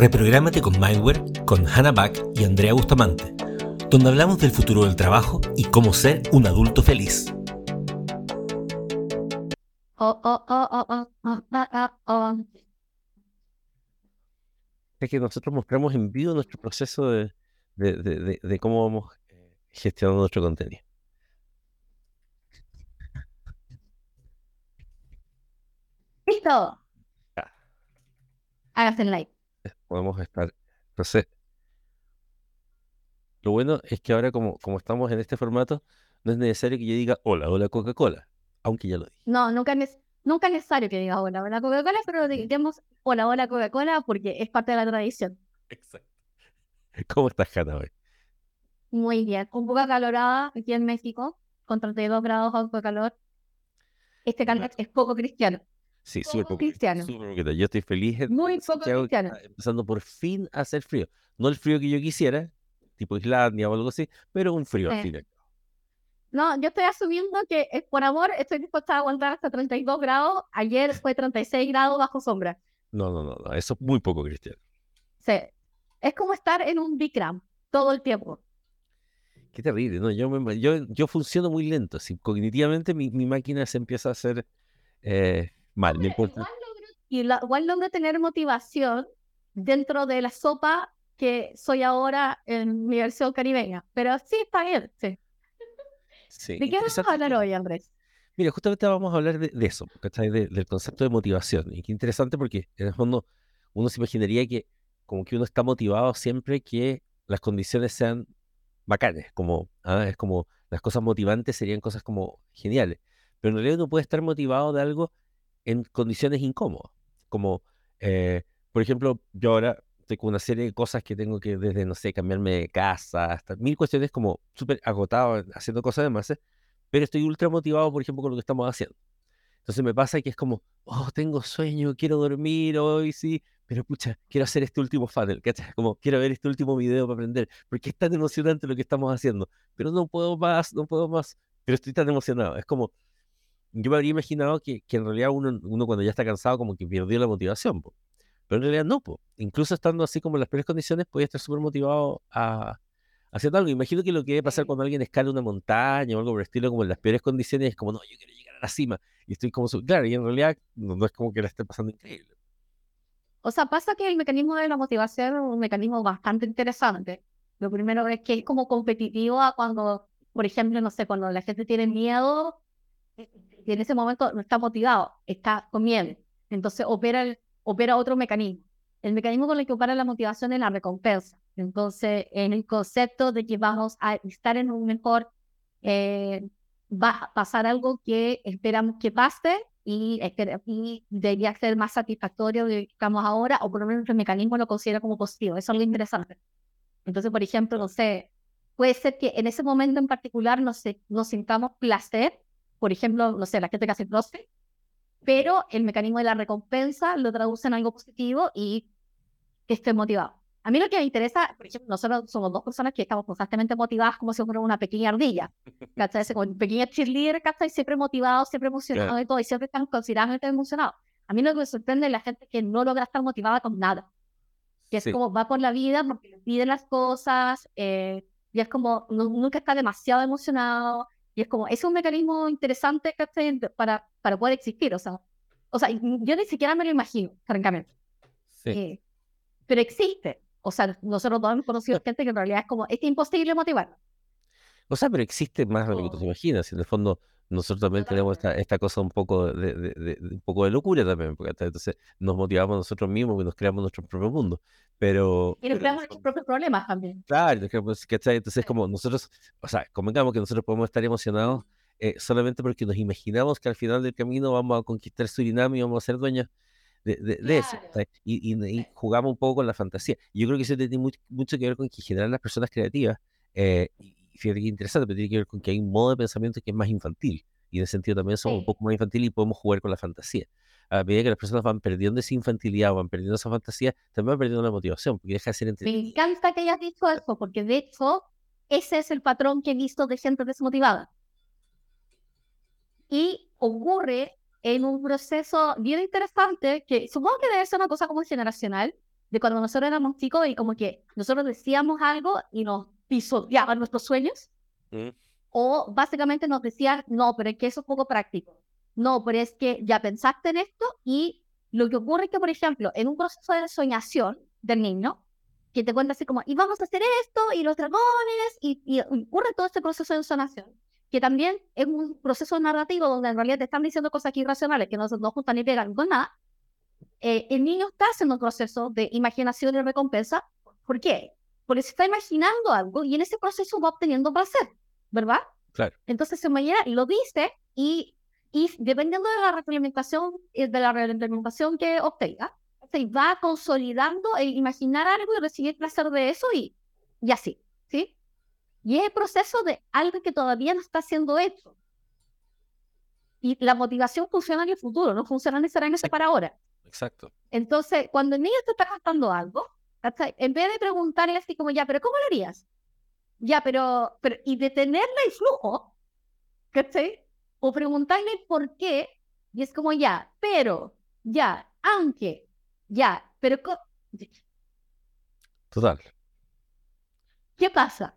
Reprográmate con Mindware con Hannah Back y Andrea Bustamante, donde hablamos del futuro del trabajo y cómo ser un adulto feliz. Es que nosotros mostramos en vivo nuestro proceso de, de cómo vamos eh, gestionando nuestro contenido. ¡Listo! Hágase el like podemos estar. Entonces, lo bueno es que ahora como, como estamos en este formato, no es necesario que yo diga hola, hola Coca-Cola, aunque ya lo dije. No, nunca es, nunca es necesario que diga hola, hola Coca-Cola, pero digamos hola, hola Coca-Cola porque es parte de la tradición. Exacto. ¿Cómo estás, Jana, hoy? Muy bien, un poco acalorada aquí en México, con 32 grados de calor. Este calor es poco cristiano. Sí, súper poco. Cristiano. Yo estoy feliz. Muy poco cristiano. Empezando por fin a hacer frío. No el frío que yo quisiera, tipo Islandia o algo así, pero un frío al final. No, yo estoy asumiendo que por amor estoy dispuesta a aguantar hasta 32 grados. Ayer fue 36 grados bajo sombra. No, no, no, eso es muy poco cristiano. Sí. Es como estar en un Bikram todo el tiempo. Qué terrible, ¿no? Yo, yo, yo funciono muy lento. Si cognitivamente mi, mi máquina se empieza a hacer eh, mal. Igual, logro, y igual logro tener motivación dentro de la sopa que soy ahora en mi versión caribeña. Pero sí, está bien, sí. ¿De qué vamos a hablar hoy, Andrés? Mira, justamente vamos a hablar de, eso, del concepto de motivación. Y qué interesante porque en el fondo uno se imaginaría que como que uno está motivado siempre que las condiciones sean bacanes, como ¿ah? es como las cosas motivantes serían cosas como geniales. Pero en realidad uno puede estar motivado de algo en condiciones incómodas. Como, eh, por ejemplo, yo ahora tengo una serie de cosas que tengo que, desde, no sé, cambiarme de casa, hasta mil cuestiones como súper agotado haciendo cosas de más, pero estoy ultra motivado, por ejemplo, con lo que estamos haciendo. Entonces me pasa que es como, oh, tengo sueño, quiero dormir hoy, sí, pero pucha, quiero hacer este último funnel, ¿cachai? Como quiero ver este último video para aprender, porque es tan emocionante lo que estamos haciendo, pero no puedo más, no puedo más, pero estoy tan emocionado. Es como, yo me habría imaginado que, que en realidad uno, uno, cuando ya está cansado como que perdió la motivación, pero en realidad no, po. incluso estando así como en las peores condiciones, puede estar súper motivado a, hacer algo. Imagino que lo que debe pasar cuando alguien escala una montaña o algo por el estilo, como en las peores condiciones, es como, no, yo quiero llegar a la cima, y estoy como, claro, y en realidad no, es como que la esté pasando increíble. O sea, pasa que el mecanismo de la motivación es un mecanismo bastante interesante. Lo primero es que es como competitivo a cuando, por ejemplo, no sé, cuando la gente tiene miedo, y en ese momento no está motivado, está comiendo. Entonces opera, opera otro mecanismo. El mecanismo con el que opera la motivación es la recompensa. Entonces, en el concepto de que vamos a estar en un mejor, eh, va a pasar algo que esperamos que pase y, y debería ser más satisfactorio de lo que estamos ahora, o por lo menos el mecanismo lo considera como positivo. Eso es algo interesante. Entonces, por ejemplo, no sé, puede ser que en ese momento en particular nos, nos sintamos placer por ejemplo, no sé, la gente que hace CrossFit, pero el mecanismo de la recompensa lo traduce en algo positivo y que esté motivado. A mí lo que me interesa, por ejemplo, nosotros somos dos personas que estamos constantemente motivadas como si fuera una pequeña ardilla, ¿cachai? Como un pequeño cheerleader, ¿cachai? Siempre motivado, siempre emocionado y todo, y siempre están considerablemente emocionados. A mí lo que me sorprende es la gente que no logra estar motivada con nada. Que es como va por la vida porque le piden las cosas, eh, y es como nunca está demasiado emocionado, y es como, es un mecanismo interesante para, para poder existir, o sea, o sea, yo ni siquiera me lo imagino, francamente. Sí. Eh, pero existe. O sea, nosotros todos hemos conocido gente que en realidad es como, es imposible motivar. O sea, pero existe más de lo que tú te imaginas. En el fondo, nosotros también tenemos esta, esta cosa un poco de, de, un poco de locura también, porque entonces nos motivamos nosotros mismos y nos creamos nuestro propio mundo. Pero, y nos creamos nuestros propios problemas también. Claro, entonces como nosotros, o sea, convengamos que nosotros podemos estar emocionados eh, solamente porque nos imaginamos que al final del camino vamos a conquistar Surinam y vamos a ser dueños de, de, eso. Y, y, jugamos un poco con la fantasía. Yo creo que eso tiene mucho, mucho que ver con que generan las personas creativas. Eh, y fíjate que interesante, pero tiene que ver con que hay un modo de pensamiento que es más infantil. Y en ese sentido también somos un poco más infantil y podemos jugar con la fantasía a medida que las personas van perdiendo esa infantilidad, van perdiendo esa fantasía, también van perdiendo la motivación, porque deja de ser Me encanta que hayas dicho eso, porque de hecho, ese es el patrón que he visto de gente desmotivada. Y ocurre en un proceso bien interesante que supongo que debe ser una cosa como generacional, de cuando nosotros éramos chicos y como que nosotros decíamos algo y nos pisoteaban nuestros sueños. Mm. O básicamente nos decían, no, pero es que eso es poco práctico. No, pero es que ya pensaste en esto y lo que ocurre es que, por ejemplo, en un proceso de soñación del niño, que te cuenta así como, y vamos a hacer esto, y los dragones, y, y ocurre todo este proceso de sonación, que también es un proceso narrativo donde en realidad te están diciendo cosas irracionales que no, no juntan ni pegan con nada, eh, el niño está haciendo un proceso de imaginación y recompensa. ¿Por qué? Porque se está imaginando algo y en ese proceso va obteniendo placer, ¿verdad? Claro. Entonces, se mañana lo dice y, y dependiendo de la retroalimentación, eh, de la retroalimentación que obtenga, se va consolidando el imaginar algo y recibir placer de eso y, y así, ¿sí? Y es el proceso de algo que todavía no está siendo hecho. Y la motivación funciona en el futuro, no funciona necesariamente para ahora. Exacto. Entonces, cuando el niño te está contando algo, en vez de preguntarle así como, ya, pero ¿cómo lo harías? Ya, pero, pero y detenerle el flujo, ¿cachai? O preguntarle por qué, y es como, ya, pero, ya, aunque, ya, pero... Total. ¿Qué pasa?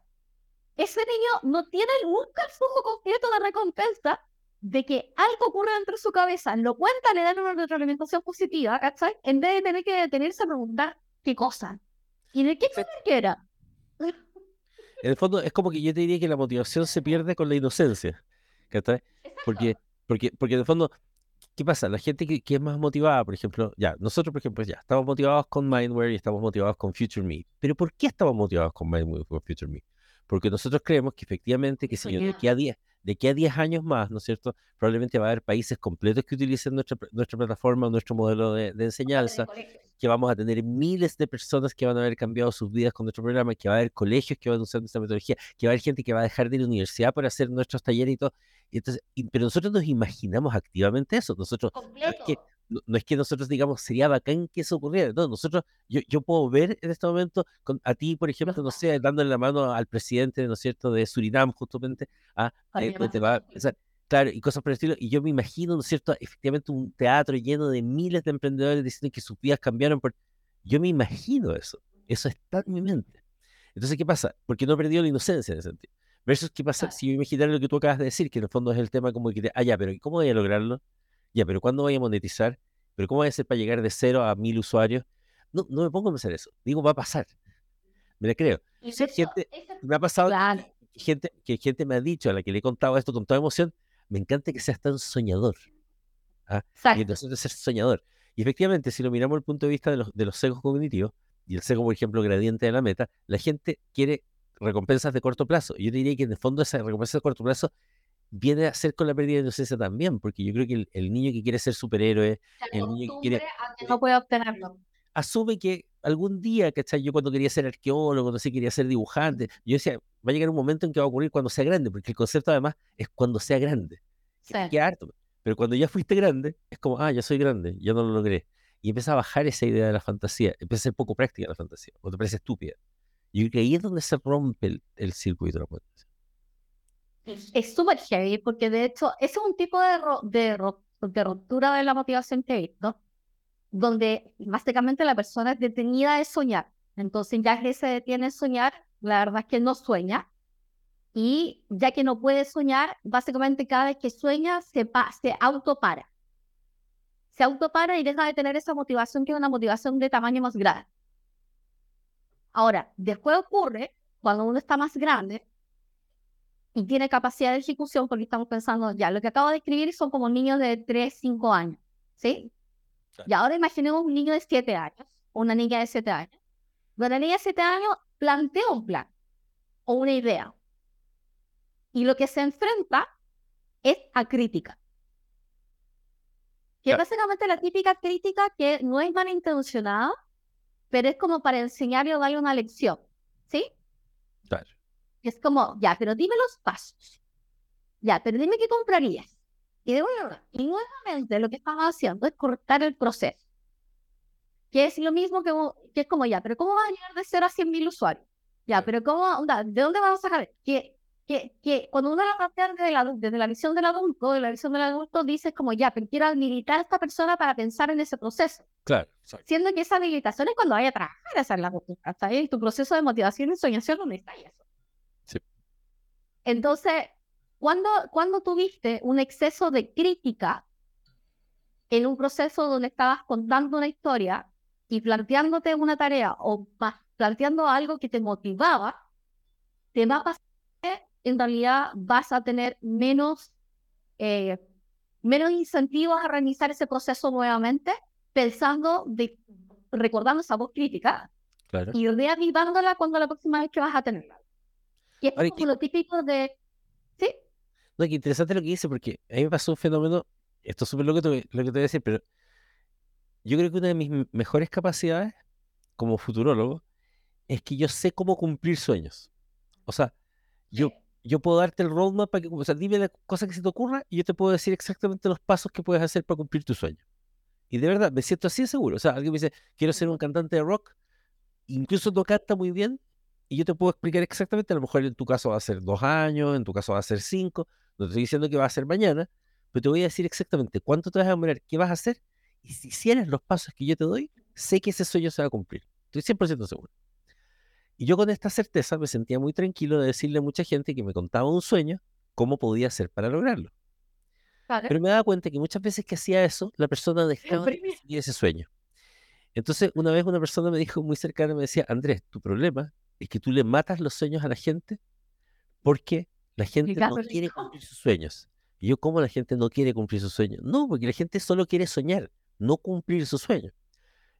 Ese niño no tiene nunca el flujo completo de recompensa de que algo ocurre dentro de su cabeza, lo cuenta, le dan una retroalimentación positiva, ¿cachai? En vez de tener que detenerse a preguntar qué cosa. ¿Y de qué que era? En el fondo, es como que yo te diría que la motivación se pierde con la inocencia, ¿cachai? Porque, porque, porque en el fondo, ¿qué pasa? La gente que, que, es más motivada, por ejemplo, ya, nosotros, por ejemplo, ya, estamos motivados con Mindware y estamos motivados con Future Me. Pero ¿por qué estamos motivados con Mindware y con Future Me? Porque nosotros creemos que efectivamente, que si yo de aquí a 10, de que a 10 años más, ¿no es cierto? Probablemente va a haber países completos que utilicen nuestra, nuestra plataforma, nuestro modelo de, enseñanza, que vamos a tener miles de personas que van a haber cambiado sus vidas con nuestro programa, que va a haber colegios que van a usar nuestra metodología, que va a haber gente que va a dejar de ir a la universidad para hacer nuestros talleres y todo. entonces, pero nosotros nos imaginamos activamente eso. Nosotros, que, no, es que nosotros digamos, sería bacán que eso ocurriera. No, nosotros, yo, yo puedo ver en este momento con, a ti, por ejemplo, no sé, dándole la mano al presidente, ¿no es cierto?, de Surinam, justamente, a, te va a claro, y cosas por el estilo. Y yo me imagino, ¿no es cierto?, efectivamente un teatro lleno de miles de emprendedores diciendo que sus vidas cambiaron. Por... Yo me imagino eso. Eso está en mi mente. Entonces, ¿qué pasa? Porque no he perdido la inocencia en ese sentido. Versus, ¿qué pasa si yo imaginara lo que tú acabas de decir, que en el fondo es el tema como que, ah, ya, pero ¿cómo voy a lograrlo? Ya, pero ¿cuándo voy a monetizar? ¿Pero cómo voy a hacer para llegar de cero a mil usuarios? No, no me pongo a pensar eso. Digo, va a pasar. Me la creo. gente, me ha pasado que, gente, que gente me ha dicho, a la que le he contado esto con toda emoción, me encanta que seas tan soñador. ¿ah? Y entonces ser soñador. Y efectivamente, si lo miramos desde el punto de vista de los, de los sesgos cognitivos, y el sesgo, por ejemplo, gradiente de la meta, la gente quiere recompensas de corto plazo. Yo diría que en el fondo esa recompensa de corto plazo viene a ser con la pérdida de inocencia también, porque yo creo que el, niño que quiere ser superhéroe, el niño que quiere... no puede obtenerlo. Asume que algún día, ¿cachai? Yo cuando quería ser arqueólogo, cuando sí quería ser dibujante, yo decía, va a llegar un momento en que va a ocurrir cuando sea grande, porque el concepto además es cuando sea grande. Sí. harto. Pero cuando ya fuiste grande, es como, ah, ya soy grande, ya no lo logré. Y empieza a bajar esa idea de la fantasía, empieza a ser poco práctica la fantasía, o te parece estúpida. Y que ahí es donde se rompe el, el circuito de la fantasía. Es súper heavy porque de hecho ese es un tipo de, de, de ruptura de la motivación que he visto, donde básicamente la persona es detenida de soñar. Entonces ya que se detiene de soñar, la verdad es que no sueña. Y ya que no puede soñar, básicamente cada vez que sueña se, se autopara. Se autopara y deja de tener esa motivación que es una motivación de tamaño más grande. Ahora, después ocurre, cuando uno está más grande, y tiene capacidad de ejecución porque estamos pensando, ya, lo que acabo de escribir son como niños de 3, 5 años, ¿sí? Y ahora imaginemos un niño de 7 años, o una niña de 7 años. Una niña de 7 años plantea un plan o una idea. Y lo que se enfrenta es a crítica. Que es básicamente la típica crítica que no es malintencionada, pero es como para enseñarle o darle una lección, ¿sí? Claro. Es como, ya, pero dime los pasos. Ya, pero dime qué comprarías. Y, de, y nuevamente lo que estamos haciendo es cortar el proceso. Que es lo mismo que, que es como, ya, pero ¿cómo va a llegar de 0 a 100 mil usuarios? Ya, pero ¿cómo? ¿De dónde vamos a sacar? Que que, que cuando uno la plantea desde la, desde la visión del adulto, de la visión del adulto, dices como ya, pero quiero habilitar a esta persona para pensar en ese proceso. Claro. Siendo que esa habilitación es cuando vaya a trabajar a hacer la ahí tu proceso de motivación y soñación donde está eso. Entonces, cuando, cuando tuviste un exceso de crítica en un proceso donde estabas contando una historia y planteándote una tarea o planteando algo que te motivaba, te va a pasar en realidad vas a tener menos, eh, menos incentivos a realizar ese proceso nuevamente, pensando, de, recordando esa voz crítica y reavivándola cuando la próxima vez que vas a tenerla. Y es como lo típico de... ¿Sí? No, que interesante lo que dice, porque a mí me pasó un fenómeno, esto es súper lo, que te, lo que te voy a decir, pero yo creo que una de mis mejores capacidades como futurólogo es que yo sé cómo cumplir sueños. O sea, yo, yo puedo darte el roadmap para que, o sea, dime la cosa que se te ocurra y yo te puedo decir exactamente los pasos que puedes hacer para cumplir tu sueño. Y de verdad, me siento así seguro. O sea, alguien me dice, quiero ser un cantante de rock, incluso no canta muy bien, y yo te puedo explicar exactamente, a lo mejor en tu caso va a ser dos años, en tu caso va a ser cinco, no te estoy diciendo que va a ser mañana, pero te voy a decir exactamente cuánto te vas a demorar, qué vas a hacer, y si hicieras los pasos que yo te doy, sé que ese sueño se va a cumplir. Estoy 100% seguro. Y yo con esta certeza me sentía muy tranquilo de decirle a mucha gente que me contaba un sueño, cómo podía hacer para lograrlo. Pero me daba cuenta que muchas veces que hacía eso, la persona dejaba de ese sueño. Entonces, una vez una persona me dijo muy cercana, me decía, Andrés, tu problema es que tú le matas los sueños a la gente porque la gente no quiere cumplir sus sueños. Y yo, ¿cómo la gente no quiere cumplir sus sueños? No, porque la gente solo quiere soñar, no cumplir sus sueños.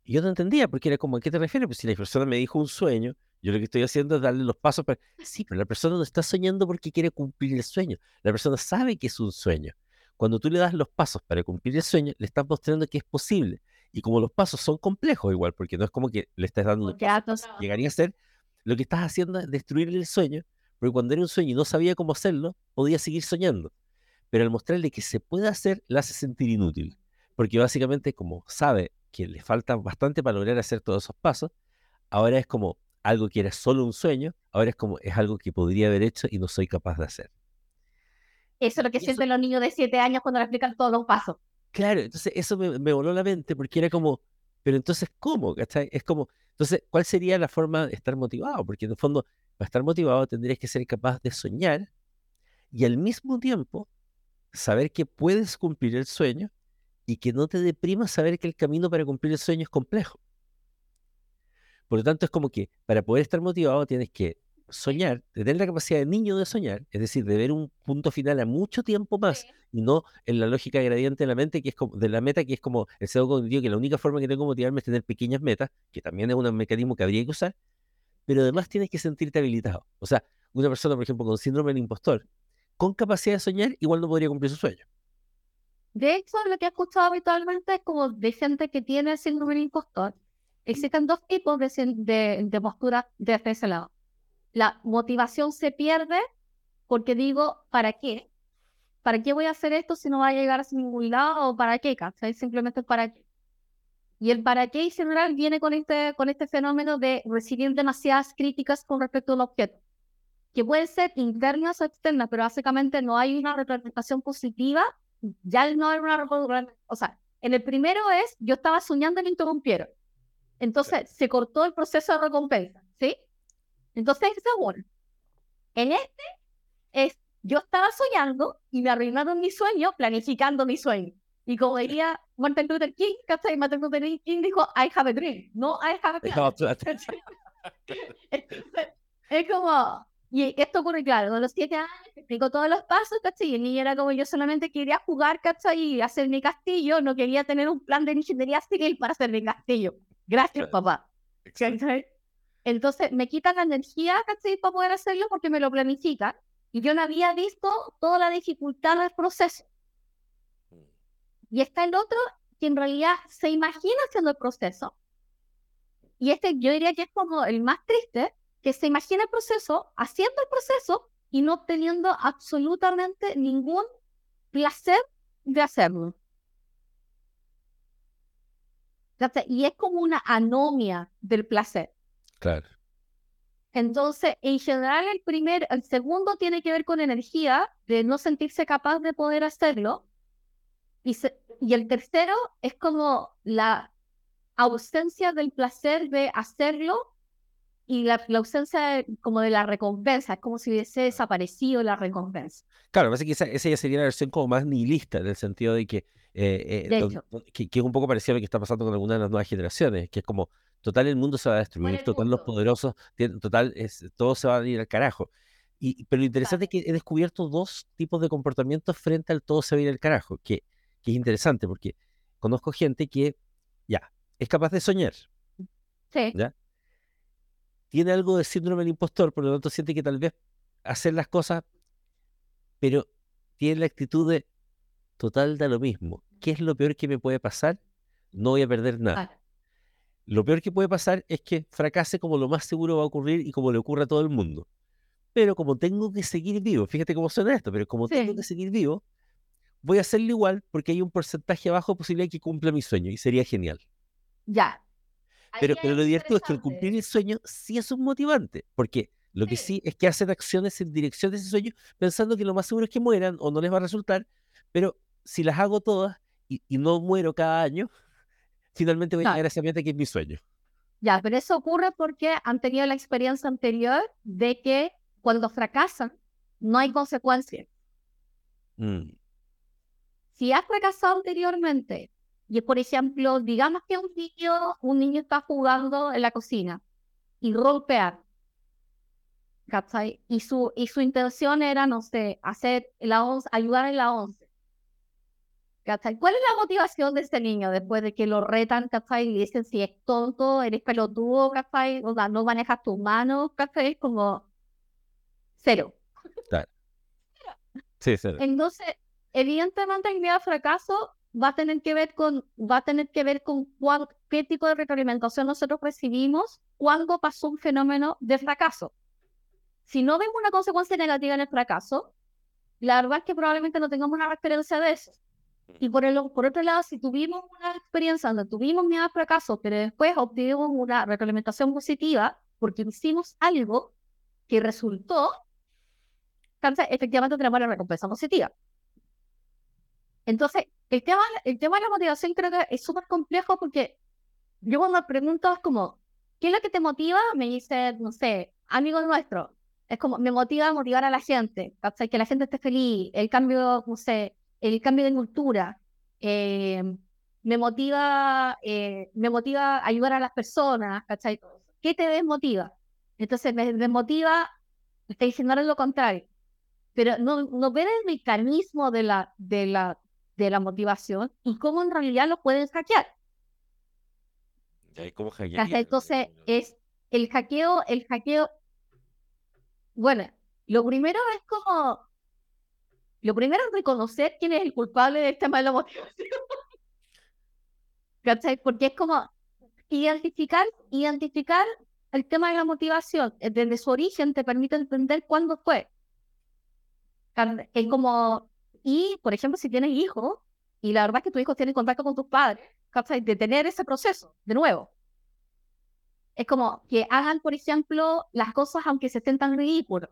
Y yo no entendía, porque era como, ¿a qué te refieres? Pues si la persona me dijo un sueño, yo lo que estoy haciendo es darle los pasos para... Sí, pero la persona no está soñando porque quiere cumplir el sueño. La persona sabe que es un sueño. Cuando tú le das los pasos para cumplir el sueño, le estás mostrando que es posible. Y como los pasos son complejos igual, porque no es como que le estás dando... Pasos, llegaría a ser, lo que estás haciendo es destruir el sueño, porque cuando era un sueño y no sabía cómo hacerlo, podía seguir soñando. Pero al mostrarle que se puede hacer, la hace sentir inútil. Porque básicamente como sabe que le falta bastante para lograr hacer todos esos pasos, ahora es como, algo que era solo un sueño, ahora es como es algo que podría haber hecho y no soy capaz de hacer. Eso es lo que sienten los niños de siete años cuando le explican todos los pasos. Claro, entonces eso me, voló la mente porque era como, pero entonces, ¿cómo? Es como, entonces, ¿cuál sería la forma de estar motivado? Porque en el fondo, para estar motivado tendrías que ser capaz de soñar y al mismo tiempo saber que puedes cumplir el sueño y que no te deprima saber que el camino para cumplir el sueño es complejo. Por lo tanto, es como que para poder estar motivado tienes que soñar, tener la capacidad de niño de soñar, es decir, de ver un punto final a mucho tiempo más y no en la lógica gradiente de la mente, que es como, de la meta, que es como el pseudo cognitivo, que la única forma que tengo de motivarme es tener pequeñas metas, que también es un mecanismo que habría que usar, pero además tienes que sentirte habilitado. O sea, una persona, por ejemplo, con síndrome del impostor, con capacidad de soñar, igual no podría cumplir su sueño. De hecho, lo que he escuchado habitualmente es como de gente que tiene síndrome del impostor, Existen dos tipos de, de, de postura de ese lado. La motivación se pierde porque digo, ¿para qué? ¿Para qué voy a hacer esto si no va a llegar a ningún lado? ¿O para qué? ¿cachai? Simplemente para qué. Y el para qué en general viene con este, con este fenómeno de recibir demasiadas críticas con respecto al objeto, que pueden ser internas o externas, pero básicamente no hay una representación positiva, ya no hay una o sea, en el primero es, yo estaba soñando y me interrumpieron. Entonces se cortó el proceso de recompensa, ¿sí? Entonces, bueno. En este es, yo estaba soñando y me arruinaron mi sueño planificando mi sueño. Y como diría Martin Luther King, ¿cachai? Martin Luther King dijo, I have a dream, no I have a plan. es como, y esto ocurre, claro, a los siete años, explico todos los pasos, ¿cachai? Y el niño era como, yo solamente quería jugar, ¿cachai? Y hacer mi castillo, no quería tener un plan de ingeniería civil para hacer mi castillo. Gracias, papá. Entonces me quitan la energía, ¿cachai? Para poder hacerlo porque me lo planifican. Y yo no había visto toda la dificultad del proceso. Y está el otro que en realidad se imagina haciendo el proceso. Y este yo diría que es como el más triste, que se imagina el proceso, haciendo el proceso y no obteniendo absolutamente ningún placer de hacerlo. Y es como una anomia del placer. Claro. Entonces, en general, el primer, el segundo tiene que ver con energía, de no sentirse capaz de poder hacerlo. Y, y el tercero es como la ausencia del placer de hacerlo y la, ausencia como de la recompensa, es como si hubiese desaparecido la recompensa. Claro, parece que esa, ya sería la versión como más nihilista, en el sentido de que, eh, eh, que, es un poco parecido a lo que está pasando con algunas de las nuevas generaciones, que es como, total el mundo se va a destruir, total los poderosos, total es, todo se va a ir al carajo. Y, pero lo interesante es que he descubierto dos tipos de comportamientos frente al todo se va a ir al carajo, que, que es interesante porque conozco gente que ya es capaz de soñar. Sí. ¿ya? tiene algo de síndrome del impostor, por lo tanto siente que tal vez hacer las cosas, pero tiene la actitud de total da lo mismo. ¿Qué es lo peor que me puede pasar? No voy a perder nada. Lo peor que puede pasar es que fracase como lo más seguro va a ocurrir y como le ocurre a todo el mundo. Pero como tengo que seguir vivo, fíjate cómo suena esto, pero como tengo que seguir vivo, voy a hacerlo igual porque hay un porcentaje bajo de posibilidad de que cumpla mi sueño y sería genial. Ya, pero, pero lo divertido es que el cumplir el sueño sí es un motivante, porque lo que sí es que hacen acciones en dirección de ese sueño pensando que lo más seguro es que mueran o no les va a resultar, pero si las hago todas y, no muero cada año, finalmente voy a llegar a esa meta que es mi sueño. Ya, pero eso ocurre porque han tenido la experiencia anterior de que cuando fracasan no hay consecuencias. Mm. Si has fracasado anteriormente y por ejemplo, digamos que un niño, un niño está jugando en la cocina y golpea. Y su, y su intención era, no sé, hacer la once, ayudar en la ¿Cuál es la motivación de este niño después de que lo retan, ¿cachai? Y dicen si es tonto, eres pelotudo, ¿cachai? O sea, no manejas tus manos, ¿cachai? Como cero. Sí, cero. Entonces, evidentemente el miedo al fracaso va a tener que ver con, va a tener que ver con qué tipo de retroalimentación nosotros recibimos cuando pasó un fenómeno de fracaso. Si no vemos una consecuencia negativa en el fracaso, la verdad es que probablemente no tengamos una referencia de eso. Y por, el, por otro lado, si tuvimos una experiencia donde tuvimos miedo al fracaso, pero después obtuvimos una retroalimentación positiva porque hicimos algo que resultó, entonces efectivamente tenemos la recompensa positiva. Entonces, el tema, el tema de la motivación creo que es súper complejo porque yo cuando pregunto como, ¿qué es lo que te motiva? Me dice, no sé, amigos nuestros. Es como, me motiva a motivar a la gente, que la gente esté feliz, el cambio, no sé, el cambio de cultura. Eh, me motiva, eh, me motiva ayudar a las personas, ¿cachai? ¿Qué te desmotiva? Entonces me desmotiva diciendo lo contrario. Pero no, no ven el mecanismo de la, de la, de la motivación y cómo en realidad lo pueden hackear. ¿Cómo Entonces, es el hackeo, el hackeo. Bueno, lo primero es como. Lo primero es reconocer quién es el culpable de este mala motivación. ¿Cachai? Porque es como identificar, identificar el tema de la motivación desde su origen te permite entender cuándo fue. Es como y, por ejemplo, si tienes hijos, y la verdad es que tus hijos tienen contacto con tus padres, de tener ese proceso, de nuevo. Es como que hagan, por ejemplo, las cosas aunque se estén tan ridículos.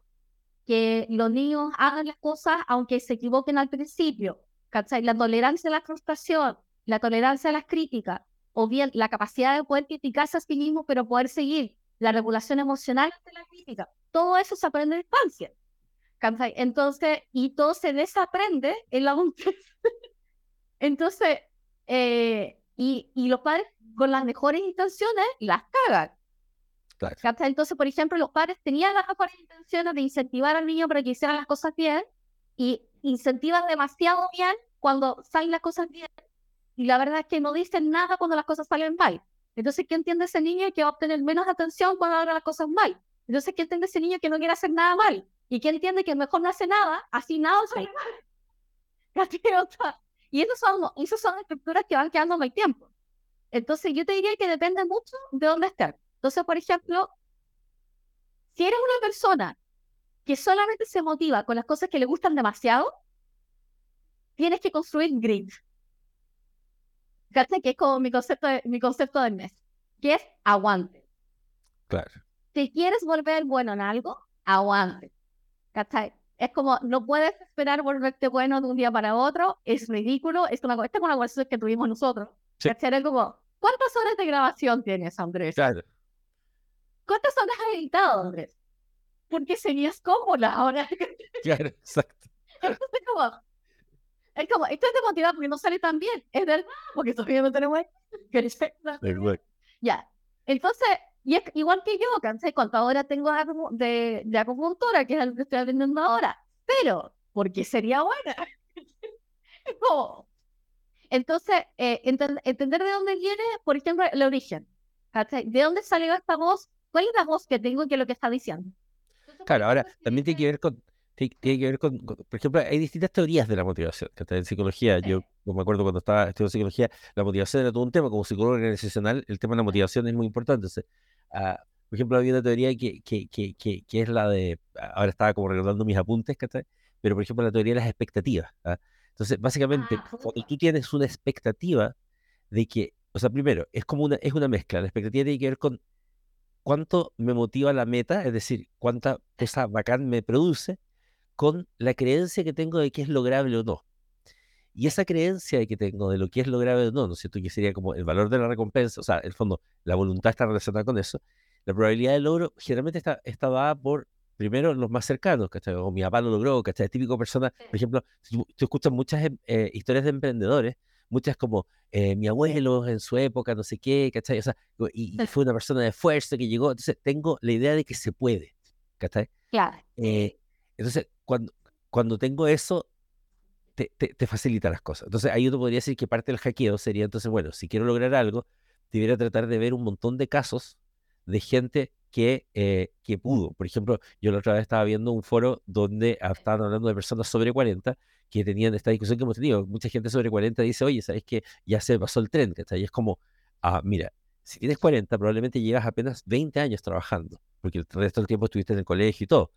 Que los niños hagan las cosas aunque se equivoquen al principio. ¿cachai? La tolerancia a la frustración, la tolerancia a las críticas, o bien la capacidad de poder criticarse a sí mismo, pero poder seguir la regulación emocional de la crítica. Todo eso se aprende en infancia. Entonces, y todo se desaprende en la adultez. Entonces, eh, y, y, los padres con las mejores intenciones las cagan. Entonces, por ejemplo, los padres tenían las mejores intenciones de incentivar al niño para que hiciera las cosas bien y incentivan demasiado bien cuando salen las cosas bien. Y la verdad es que no dicen nada cuando las cosas salen mal. Entonces, ¿qué entiende ese niño que va a obtener menos atención cuando haga las cosas mal? Entonces, ¿qué entiende ese niño que no quiere hacer nada mal? ¿Y que entiende que mejor no hace nada? Así nada sale mal. Y esas son, esas son estructuras que van quedando con el tiempo. Entonces, yo te diría que depende mucho de dónde estés. Entonces, por ejemplo, si eres una persona que solamente se motiva con las cosas que le gustan demasiado, tienes que construir grid. Que es como mi concepto, de, mi concepto del mes, que es aguante. Claro. te quieres volver bueno en algo, aguante. ¿Cachai? Es como, no puedes esperar volverte bueno de un día para otro, es ridículo, es una, esta es una conversación que tuvimos nosotros. Sí. ¿Cachai? Es como, ¿cuántas horas de grabación tienes, Andrés? Claro. ¿Cuántas horas has editado, Andrés? Porque serías cómoda ahora. Claro, exacto. Entonces, como, es como, estoy desmotivada porque no sale tan bien. Es verdad, porque todavía no tenemos que. Ya. Entonces, y es igual que yo, cansé contadora tengo de, de, de acupuntura, que es lo que estoy aprendiendo ahora. Pero, porque sería buena. Es como- Entonces, eh, enten- entender de dónde viene, por ejemplo, el origen. ¿De dónde salió esta voz? ¿Cuál es la voz que tengo es lo que está diciendo? Entonces, Claro, ahora también tiene que ver con, ti- tiene que ver con, con- por ejemplo, hay distintas teorías de la motivación, que en psicología. Yo Sí. yo me acuerdo cuando estaba estudiando psicología, la motivación era todo un tema, como psicólogo organizacional, el tema de la motivación es muy importante. Entonces, ah, por ejemplo, había una teoría que, que, que, que, que es la de, ahora estaba como recordando mis apuntes, ¿cachai? Pero, por ejemplo, la teoría de las expectativas. ¿ah? Entonces, básicamente, Ah, cuando tú tienes una expectativa de que, o sea, primero, es como una, es una mezcla. La expectativa tiene que ver con cuánto me motiva la meta, es decir, cuánta cosa bacán me produce, con la creencia que tengo de que es lograble o no. Y esa creencia que tengo de lo que es lograble o no, ¿no es cierto? Que sería como el valor de la recompensa, o sea, en el fondo, la voluntad está relacionada con eso. La probabilidad de logro generalmente está, está dada por, primero, los más cercanos, ¿cachai? O mi papá lo logró, ¿cachai? Típico persona, por ejemplo, tú escuchas muchas em- eh, historias de emprendedores, muchas como eh, mi abuelo en su época, no sé qué, ¿cachai? O sea, y, y fue una persona de esfuerzo que llegó, entonces tengo la idea de que se puede, ¿cachai? Claro. Eh, entonces, cuando, cuando tengo eso, te, te- te facilita las cosas. Entonces, ahí uno podría decir que parte del hackeo sería, entonces, bueno, si quiero lograr algo, debería tratar de ver un montón de casos de gente que, eh, que pudo. Por ejemplo, yo la otra vez estaba viendo un foro donde estaban hablando de personas sobre 40 que tenían esta discusión que hemos tenido. Mucha gente sobre 40 dice, oye, ¿sabes qué? Ya se pasó el tren, ¿cachai? Y es como, ah, mira, si tienes 40, probablemente llevas apenas 20 años trabajando, porque el resto del tiempo estuviste en el colegio y todo.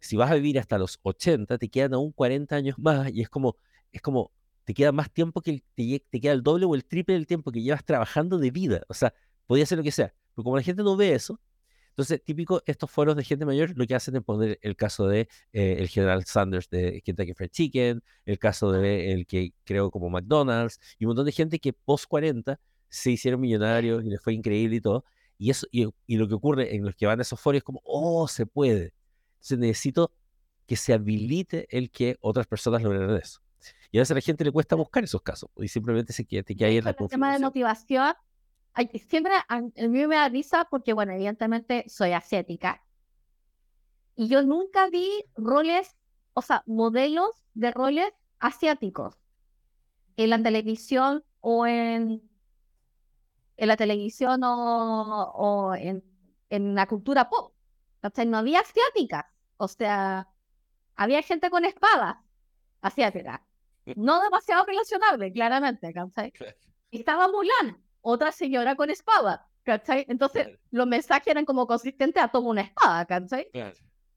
Si vas a vivir hasta los 80, te quedan aún 40 años más y es como, es como, te queda más tiempo que el- te, te queda el doble o el triple del tiempo que llevas trabajando de vida. O sea, podía ser lo que sea. Pero como la gente no ve eso, entonces, típico, estos foros de gente mayor lo que hacen es poner el caso de eh, el General Sanders de Kentucky Fried Chicken, el caso de el que creó como McDonald's, y un montón de gente que post 40 se hicieron millonarios y les fue increíble y todo. Y, eso, y, y lo que ocurre en los que van a esos foros es como, oh, se puede. Entonces necesito que se habilite el que otras personas logren eso. Y a veces a la gente le cuesta buscar esos casos y simplemente se queda, te queda ahí en la el tema de motivación, siempre a, mí me da risa porque, bueno, evidentemente soy asiática. Y yo nunca vi roles, o sea, modelos de roles asiáticos en la televisión o en, en la televisión o, o en, en la cultura pop. ¿cachai? No había asiáticas. O sea, había gente con espadas asiática. No demasiado relacionable, claramente, ¿cachai? estaba Mulan, otra señora con espada, ¿cachai? Entonces, Claro. los mensajes eran como consistentes a toma una espada, ¿cachai?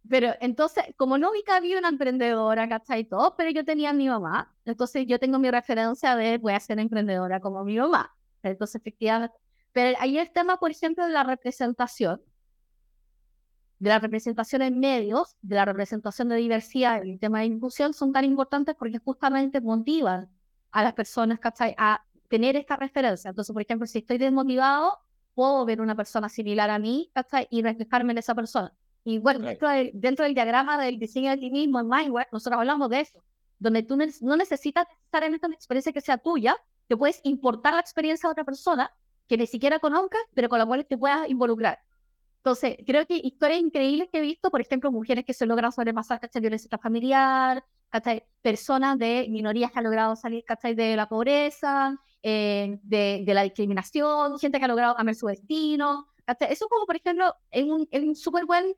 Pero entonces, como no vi que había una emprendedora, ¿cachai? Todo, pero yo tenía a mi mamá, entonces yo tengo mi referencia de voy a ser emprendedora como mi mamá. Entonces, efectivamente, pero ahí el tema, por ejemplo, de la representación, de la representación en medios, de la representación de diversidad y el tema de inclusión son tan importantes porque justamente motivan a las personas, ¿cachai? A tener esta referencia. Entonces, por ejemplo, si estoy desmotivado, puedo ver una persona similar a mí, ¿cachai? Y reflejarme en esa persona. Y bueno, Claro. dentro, del, dentro del diagrama del diseño de ti mismo en Mindware, nosotros hablamos de eso, donde tú no necesitas estar en esta experiencia que sea tuya, te puedes importar la experiencia de otra persona que ni siquiera conozcas, pero con la cual te puedas involucrar. Entonces, creo que historias increíbles que he visto, por ejemplo, mujeres que se logran sobrepasar ¿cachai? violencia familiar, ¿cachai? personas de minorías que han logrado salir ¿cachai? de la pobreza, eh, de, de la discriminación, gente que ha logrado cambiar su destino. ¿cachai? Eso como, por ejemplo, es un, es un súper buen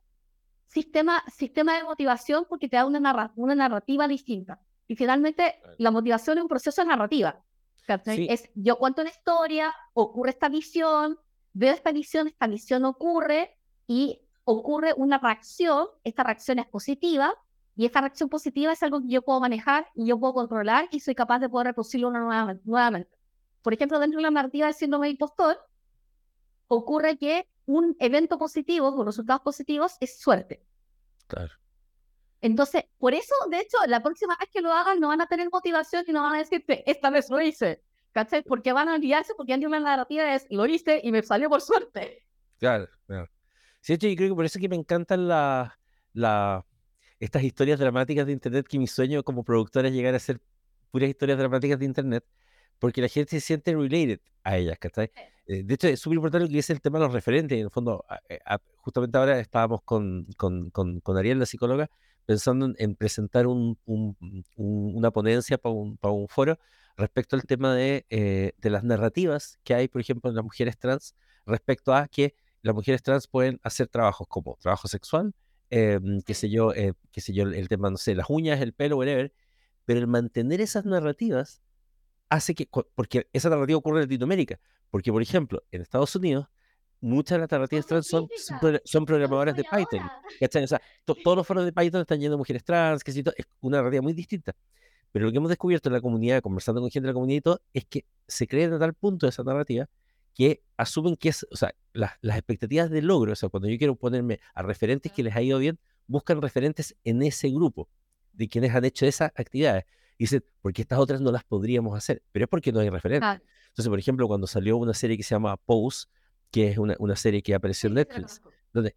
sistema, sistema de motivación porque te da una, narra- una narrativa distinta. Y finalmente, la motivación es un proceso de narrativa. Sí. Es, yo cuento una historia, ocurre esta visión, veo esta visión, esta visión ocurre y ocurre una reacción, esta reacción es positiva y esta reacción positiva es algo que yo puedo manejar y yo puedo controlar y soy capaz de poder reproducirlo nuevamente. Por ejemplo, dentro de la narrativa del síndrome de impostor, ocurre que un evento positivo con resultados positivos es suerte. Claro. Entonces, por eso, de hecho, la próxima vez que lo hagan no van a tener motivación y no van a decirte, esta vez lo hice. ¿Cachai? Porque van a olvidarse porque antes una narrativa es, lo hice y me salió por suerte. Claro, claro. Sí, yo creo que por eso que me encantan la, la, estas historias dramáticas de Internet, que mi sueño como productor es llegar a hacer puras historias dramáticas de Internet, porque la gente se siente related a ellas, ¿cachai? Eh, de hecho, es súper importante que es el tema de los referentes. En el fondo, eh, justamente ahora estábamos con, con, con, con Ariel, la psicóloga, pensando en, presentar un, una ponencia para un, para un, foro respecto al tema de, eh, de, las narrativas que hay, por ejemplo, en las mujeres trans, respecto a que las mujeres trans pueden hacer trabajos como trabajo sexual, em, qué sé yo, eh, qué sé yo, el tema, no sé, las uñas, el pelo, whatever, pero el mantener esas narrativas hace que, porque esa narrativa ocurre en Latinoamérica, porque, por ejemplo, en Estados Unidos, muchas de las narrativas trans son, son, programadoras de Python. O sea, todos los foros de Python están de mujeres trans, que es una narrativa muy distinta. Pero lo que hemos descubierto en la comunidad, conversando con gente de la comunidad y todo, es que se creen a tal punto esa narrativa que asumen que es, o sea, las, las expectativas de logro, o sea, cuando yo quiero ponerme a referentes que les ha ido bien, buscan referentes en ese grupo de quienes han hecho esas actividades. Dicen, porque estas otras no las podríamos hacer, pero es porque no hay referentes. Entonces, por ejemplo, cuando salió una serie que se llama Pose, que es una, una serie que apareció en Netflix, donde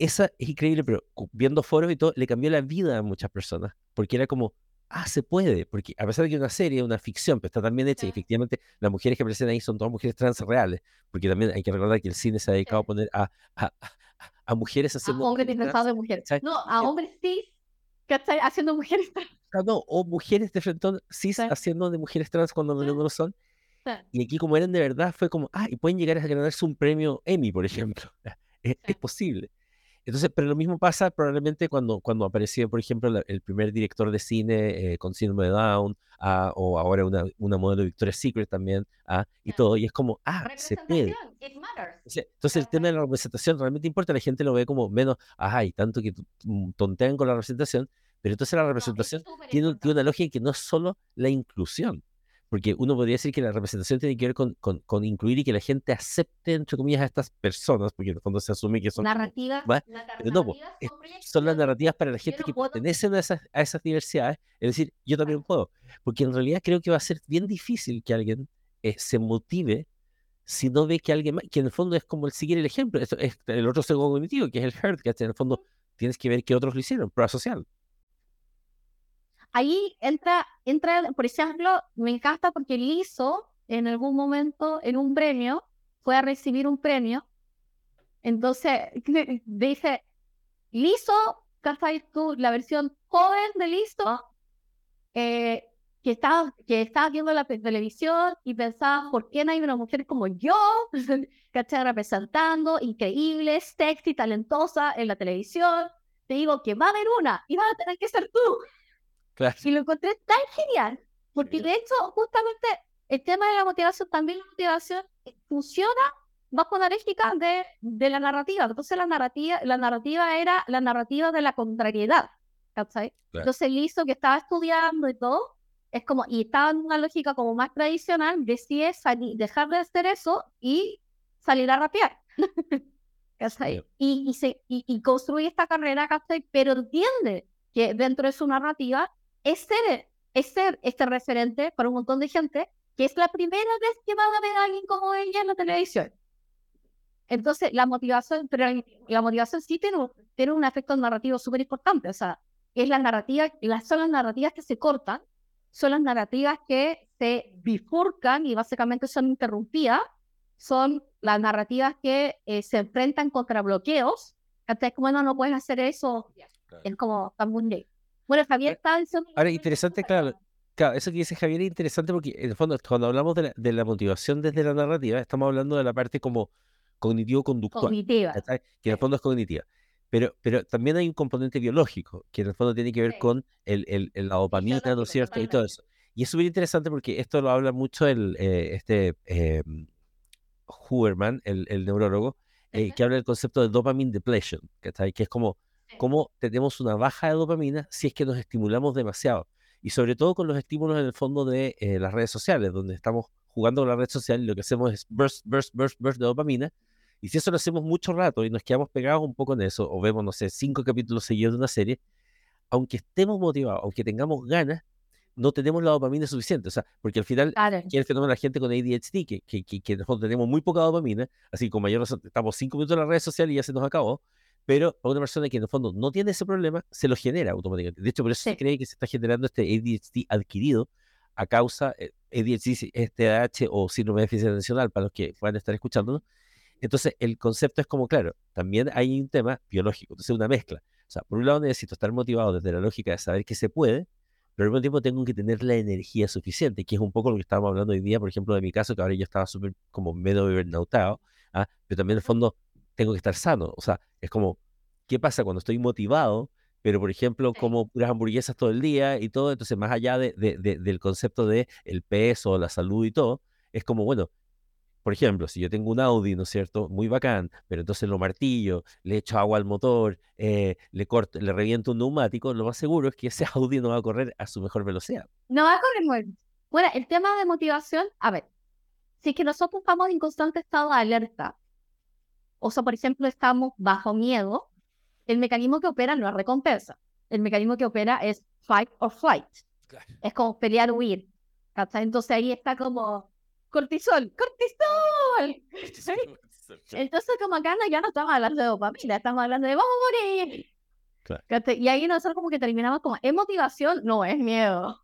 esa es increíble, pero viendo foros y todo, le cambió la vida a muchas personas, porque era como, ah, se puede, porque a pesar de que una serie, una ficción, pero está tan bien hecha, y efectivamente las mujeres que aparecen ahí son todas mujeres trans reales, porque también hay que recordar que el cine se ha dedicado a poner a, a, a, mujeres haciendo... A hombres disfrazados de mujeres. No, a hombres cis, ¿cachai? Haciendo mujeres trans. Ah, no, o mujeres de frente cis haciendo de mujeres trans cuando no lo son. Y aquí como eran de verdad, fue como, ah, y pueden llegar a ganarse un premio Emmy, por ejemplo. Es, posible. Entonces, pero lo mismo pasa probablemente cuando, cuando apareció, por ejemplo, el primer director de cine eh, con síndrome de Down, ah, o ahora una, una modelo de Victoria's Secret también, ah, y todo, y es como, ah, se puede. Entonces, el tema de la representación realmente importa, la gente lo ve como menos, ay, tanto que tontean con la representación, pero entonces la representación tiene, tiene, una lógica que no es solo la inclusión, porque uno podría decir que la representación tiene que ver con, con, incluir y que la gente acepte, entre comillas, a estas personas, porque en el fondo se asume que son... Narrativas. No, son, las narrativas para la gente que pertenecen a esas, a esas diversidades, es decir, yo también puedo, porque en realidad creo que va a ser bien difícil que alguien eh, se motive si no ve que alguien más, que en el fondo es como el seguir el ejemplo, es el otro segundo cognitivo, que es el herd, que en el fondo tienes que ver que otros lo hicieron, prueba social ahí entra, entra, por ejemplo, me encanta porque Lizo en algún momento en un premio fue a recibir un premio. Entonces dice, Lizo, tú, la versión joven de Lizo, eh, que estaba, que estaba viendo la televisión y pensaba, ¿por qué no hay una mujer como yo? ¿Cachai? Representando, increíble, sexy, talentosa en la televisión. Te digo que va a haber una y va a tener que ser tú. Y lo encontré tan genial, porque de hecho, justamente el tema de la motivación, también la motivación funciona bajo la lógica de, de la narrativa. Entonces, la narrativa, la narrativa era la narrativa de la contrariedad. ¿cachai? Entonces, hizo que estaba estudiando y todo, es como, y estaba en una lógica como más tradicional, decide salir, dejar de hacer eso y salir a rapear. ¿cachai? Y, y, se, y, y construye esta carrera, ¿cachai? Pero entiende que dentro de su narrativa es ser, es ser este referente para un montón de gente que es la primera vez que van a ver a alguien como ella en la televisión. Entonces, la motivación, pero la motivación sí tiene, tiene un efecto narrativo súper importante. O sea, es la narrativa, las, son las narrativas que se cortan, son las narrativas que se bifurcan y básicamente son interrumpidas, son las narrativas que eh, se enfrentan contra bloqueos. Entonces, bueno, no puedes hacer eso, es como tan muy bueno, Javier está Ahora, interesante, claro, claro, eso que dice Javier es interesante porque en el fondo, cuando hablamos de la, de la motivación desde la narrativa, estamos hablando de la parte como cognitivo-conductual. Cognitiva. Que en el fondo es cognitiva. Pero, pero también hay un componente biológico, que en el fondo tiene que ver con el, el, la dopamina, ¿no es cierto? Y todo eso. Y es súper interesante porque esto lo habla mucho el, eh, este eh, Huberman, el, el neurólogo, eh, que habla del concepto de dopamine depletion, que es como cómo tenemos una baja de dopamina si es que nos estimulamos demasiado. Y sobre todo con los estímulos en el fondo de eh, las redes sociales, donde estamos jugando con la red social y lo que hacemos es burst, burst, burst, burst de dopamina. Y si eso lo hacemos mucho rato y nos quedamos pegados un poco en eso, o vemos, no sé, cinco capítulos seguidos de una serie, aunque estemos motivados, aunque tengamos ganas, no tenemos la dopamina suficiente. O sea, porque al final, Claro. es el fenómeno de la gente con ADHD, que, que, que, que nosotros tenemos muy poca dopamina, así que con mayor razón estamos cinco minutos en la red social y ya se nos acabó. Pero para una persona que en el fondo no tiene ese problema, se lo genera automáticamente. De hecho, por eso se Sí. cree que se está generando este ADHD adquirido a causa eh, ADHD, TDAH o síndrome de déficit atencional, para los que puedan estar escuchándonos. Entonces, el concepto es como, claro, también hay un tema biológico, entonces una mezcla. O sea, por un lado necesito estar motivado desde la lógica de saber que se puede, pero al mismo tiempo tengo que tener la energía suficiente, que es un poco lo que estábamos hablando hoy día, por ejemplo, de mi caso, que ahora yo estaba súper como medio burnoutado, ¿ah? pero también en el fondo tengo que estar sano. O sea, es como, ¿qué pasa cuando estoy motivado? Pero, por ejemplo, como puras hamburguesas todo el día y todo, entonces más allá de, de- de- del concepto de el peso, la salud y todo, es como, bueno, por ejemplo, si yo tengo un Audi, ¿no es cierto? Muy bacán, pero entonces lo martillo, le echo agua al motor, eh, le corto, le reviento un neumático, lo más seguro es que ese Audi no va a correr a su mejor velocidad. No va a correr muy bien. Bueno, el tema de motivación, a ver, si es que nosotros estamos en constante estado de alerta, o sea, por ejemplo, estamos bajo miedo, el mecanismo que opera no es recompensa. El mecanismo que opera es fight or flight. Es como pelear o huir. ¿cachai? Entonces ahí está como cortisol, cortisol. Entonces como acá no, ya no estamos hablando de dopamina, estamos hablando de vamos a morir. Y ahí nosotros como que terminamos como, ¿es motivación? No, es miedo.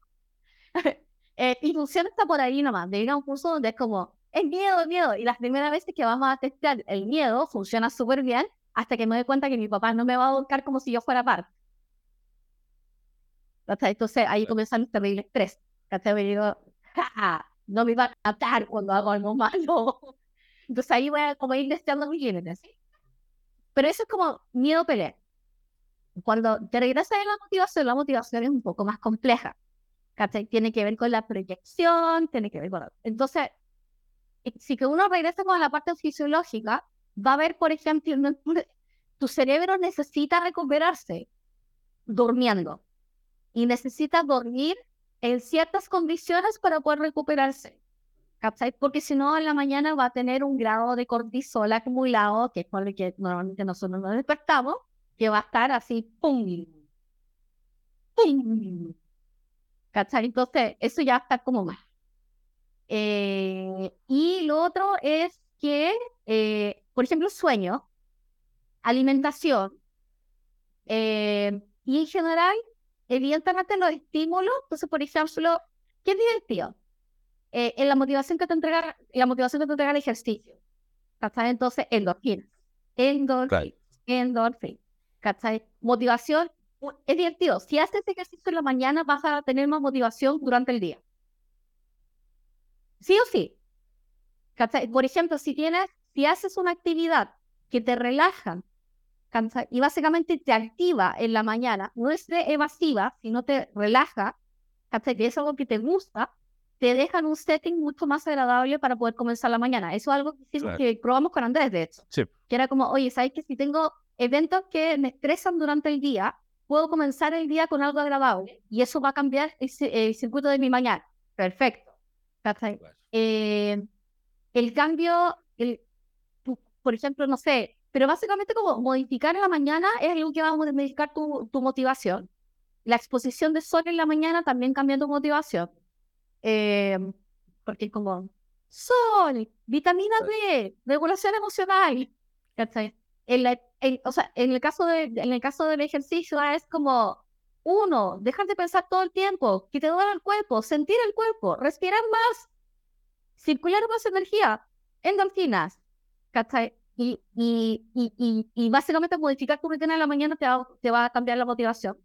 eh, funciona está por ahí nomás, de ir a un curso donde es como, es miedo, miedo. Y las primeras veces que vamos a testar el miedo funciona súper bien hasta que me doy cuenta que mi papá no me va a buscar como si yo fuera parte. Entonces ahí comienza el terrible estrés. Y digo, "Ja, ja, no me van a matar cuando hago algo malo. Entonces ahí voy a como ir deseando mis límites. ¿sí? Pero eso es como miedo pelea. Cuando te regresas a la motivación, la motivación es un poco más compleja. ¿cachai? Tiene que ver con la proyección, tiene que ver con... Entonces, si que uno regresa con la parte fisiológica, va a ver, por ejemplo, tu cerebro necesita recuperarse durmiendo y necesita dormir en ciertas condiciones para poder recuperarse. Porque si no, en la mañana va a tener un grado de cortisol acumulado, que es por el que normalmente nosotros nos despertamos, que va a estar así, ¡pum! ¡pum! Entonces, eso ya está como mal. Eh, y lo otro es que, eh, por ejemplo, sueño, alimentación, eh, y en general, evidentemente los estímulos, entonces, por ejemplo, ¿qué es divertido? Eh, en la motivación que te entrega, la motivación que te entrega el ejercicio. ¿Cachai? Entonces, endorfinas. Endorfinas. Endorfinas. ¿Cachai? Motivación. Es divertido. Si haces ejercicio en la mañana, vas a tener más motivación durante el día. Sí o sí. ¿Cachai? Por ejemplo, si tienes, si haces una actividad que te relaja, ¿cachai? y básicamente te activa en la mañana, no es de evasiva, sino te relaja, ¿cachai? que es algo que te gusta, te dejan un setting mucho más agradable para poder comenzar la mañana. Eso es algo que, hicimos- Claro. que probamos con Andrés, de hecho. Sí. Que era como, oye, ¿sabes que si tengo eventos que me estresan durante el día, puedo comenzar el día con algo agradable y eso va a cambiar el circuito de mi mañana? Perfecto. Eh, el cambio, el, por ejemplo, no sé, pero básicamente como modificar en la mañana es algo que va a modificar tu, tu motivación. La exposición de sol en la mañana también cambia tu motivación. Eh, porque es como sol, vitamina D, regulación emocional. En la- en- o sea, en el caso de, en el caso del ejercicio es como uno, dejar de pensar todo el tiempo, que te duele el cuerpo, sentir el cuerpo, respirar más, circular más energía, endorfinas, ¿cachai? Y, básicamente modificar tu rutina en la mañana te va, te va a cambiar la motivación.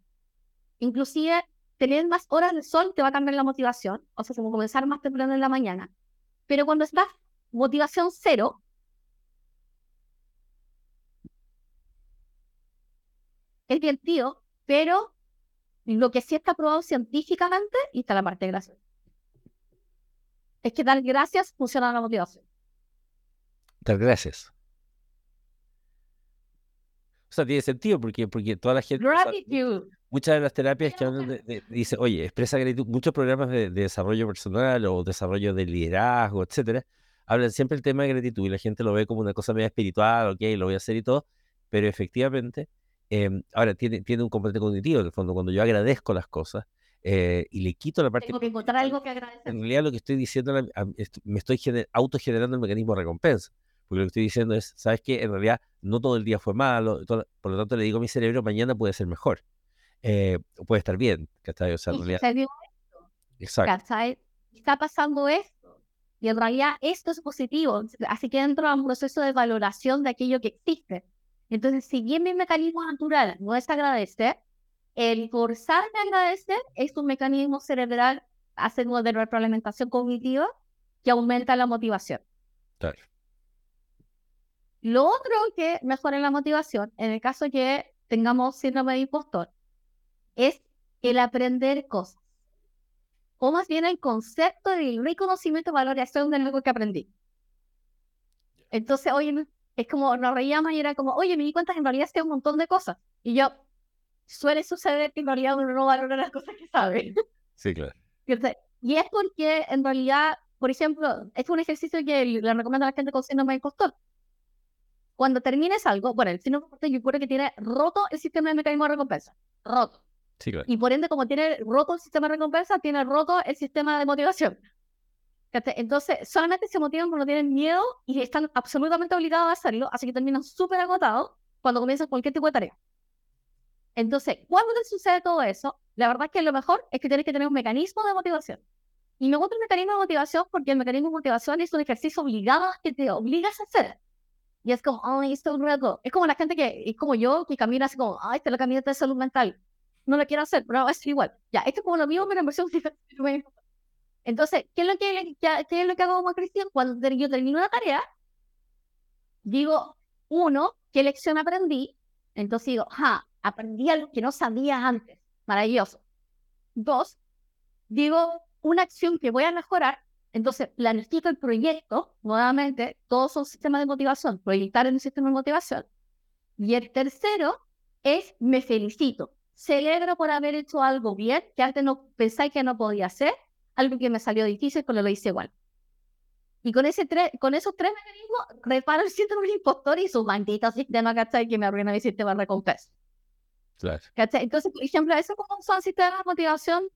Inclusive, tener más horas de sol te va a cambiar la motivación, o sea, como comenzar más temprano en la mañana. Pero cuando estás motivación cero, es divertido, pero lo que sí está probado científicamente, y está la parte de gracias, es que dar gracias funciona la motivación. Dar gracias. O sea, tiene sentido porque, porque toda la gente, muchas de las terapias que hablan de, dice, oye, expresa gratitud, muchos programas de, desarrollo personal o desarrollo de liderazgo, etcétera, hablan siempre el tema de gratitud y la gente lo ve como una cosa media espiritual, ok, lo voy a hacer y todo, pero efectivamente, em, ahora tiene, tiene un componente cognitivo, en el fondo, cuando yo agradezco las cosas, eh, y le quito la parte... Tengo que encontrar algo que agradecer. En realidad lo que estoy diciendo, me estoy autogenerando el mecanismo de recompensa. Porque lo que estoy diciendo es, ¿sabes qué? En realidad no todo el día fue malo, por lo tanto le digo a mi cerebro, mañana puede ser mejor. Eh, puede estar bien, ¿cachai? O sea, en realidad... Exacto. Está pasando esto. Y en realidad esto es positivo. Así que entro a un proceso de valoración de aquello que existe. Entonces, si bien mi mecanismo natural no es agradecer, el forzarme a agradecer es un mecanismo cerebral, hace de retroalimentación cognitiva que aumenta la motivación. Claro. Lo otro que mejora la motivación, en el caso que tengamos síndrome de impostor, es el aprender cosas. O más bien el concepto del reconocimiento valoración de algo que aprendí. Entonces, oye, es como nos reíamos y era como, oye, me di cuenta que en realidad sé un montón de cosas. Y yo, suele suceder que en realidad uno no valora las cosas que sabe. Sí, claro. Y es porque en realidad, por ejemplo, es un ejercicio que le recomiendo a la gente con síndrome de impostor cuando termines algo, bueno, el síndrome de yo creo que tiene roto el sistema de mecanismo de recompensa. Roto. Sí, claro. Y por ende, como tiene roto el sistema de recompensa, tiene roto el sistema de motivación. Entonces, solamente se motivan cuando tienen miedo y están absolutamente obligados a hacerlo, así que terminan súper agotados cuando comienzan cualquier tipo de tarea. Entonces, cuando te sucede todo eso, la verdad es que lo mejor es que tienes que tener un mecanismo de motivación. Y me gusta el mecanismo de motivación porque el mecanismo de motivación es un ejercicio obligado que te obligas a hacer. Y es como, ay, esto es un Es como la gente que, es como yo, que camina así como, ay, esta es la caminata de salud mental. No lo quiero hacer, pero va a ser igual. Ya, esto es como lo mismo, pero en versión Entonces, ¿qué es lo que, qué es lo que hago como Cristian? Cuando yo termino una tarea, digo, uno, ¿qué lección aprendí? Entonces digo, ja, aprendí algo que no sabía antes. Maravilloso. Dos, digo, una acción que voy a mejorar entonces, planifico el proyecto, nuevamente, todos son sistemas de motivación, proyectar en un sistema de motivación. Y el tercero es me felicito, celebro por haber hecho algo bien, que antes no pensáis que no podía hacer, algo que me salió difícil, pero lo hice igual. Y con, ese con esos tres mecanismos, reparo el síndrome del impostor y su maldito sistema, ¿cachai? Que me arruina mi sistema de recompensa. Claro. Entonces, por ejemplo, eso como son sistemas de motivación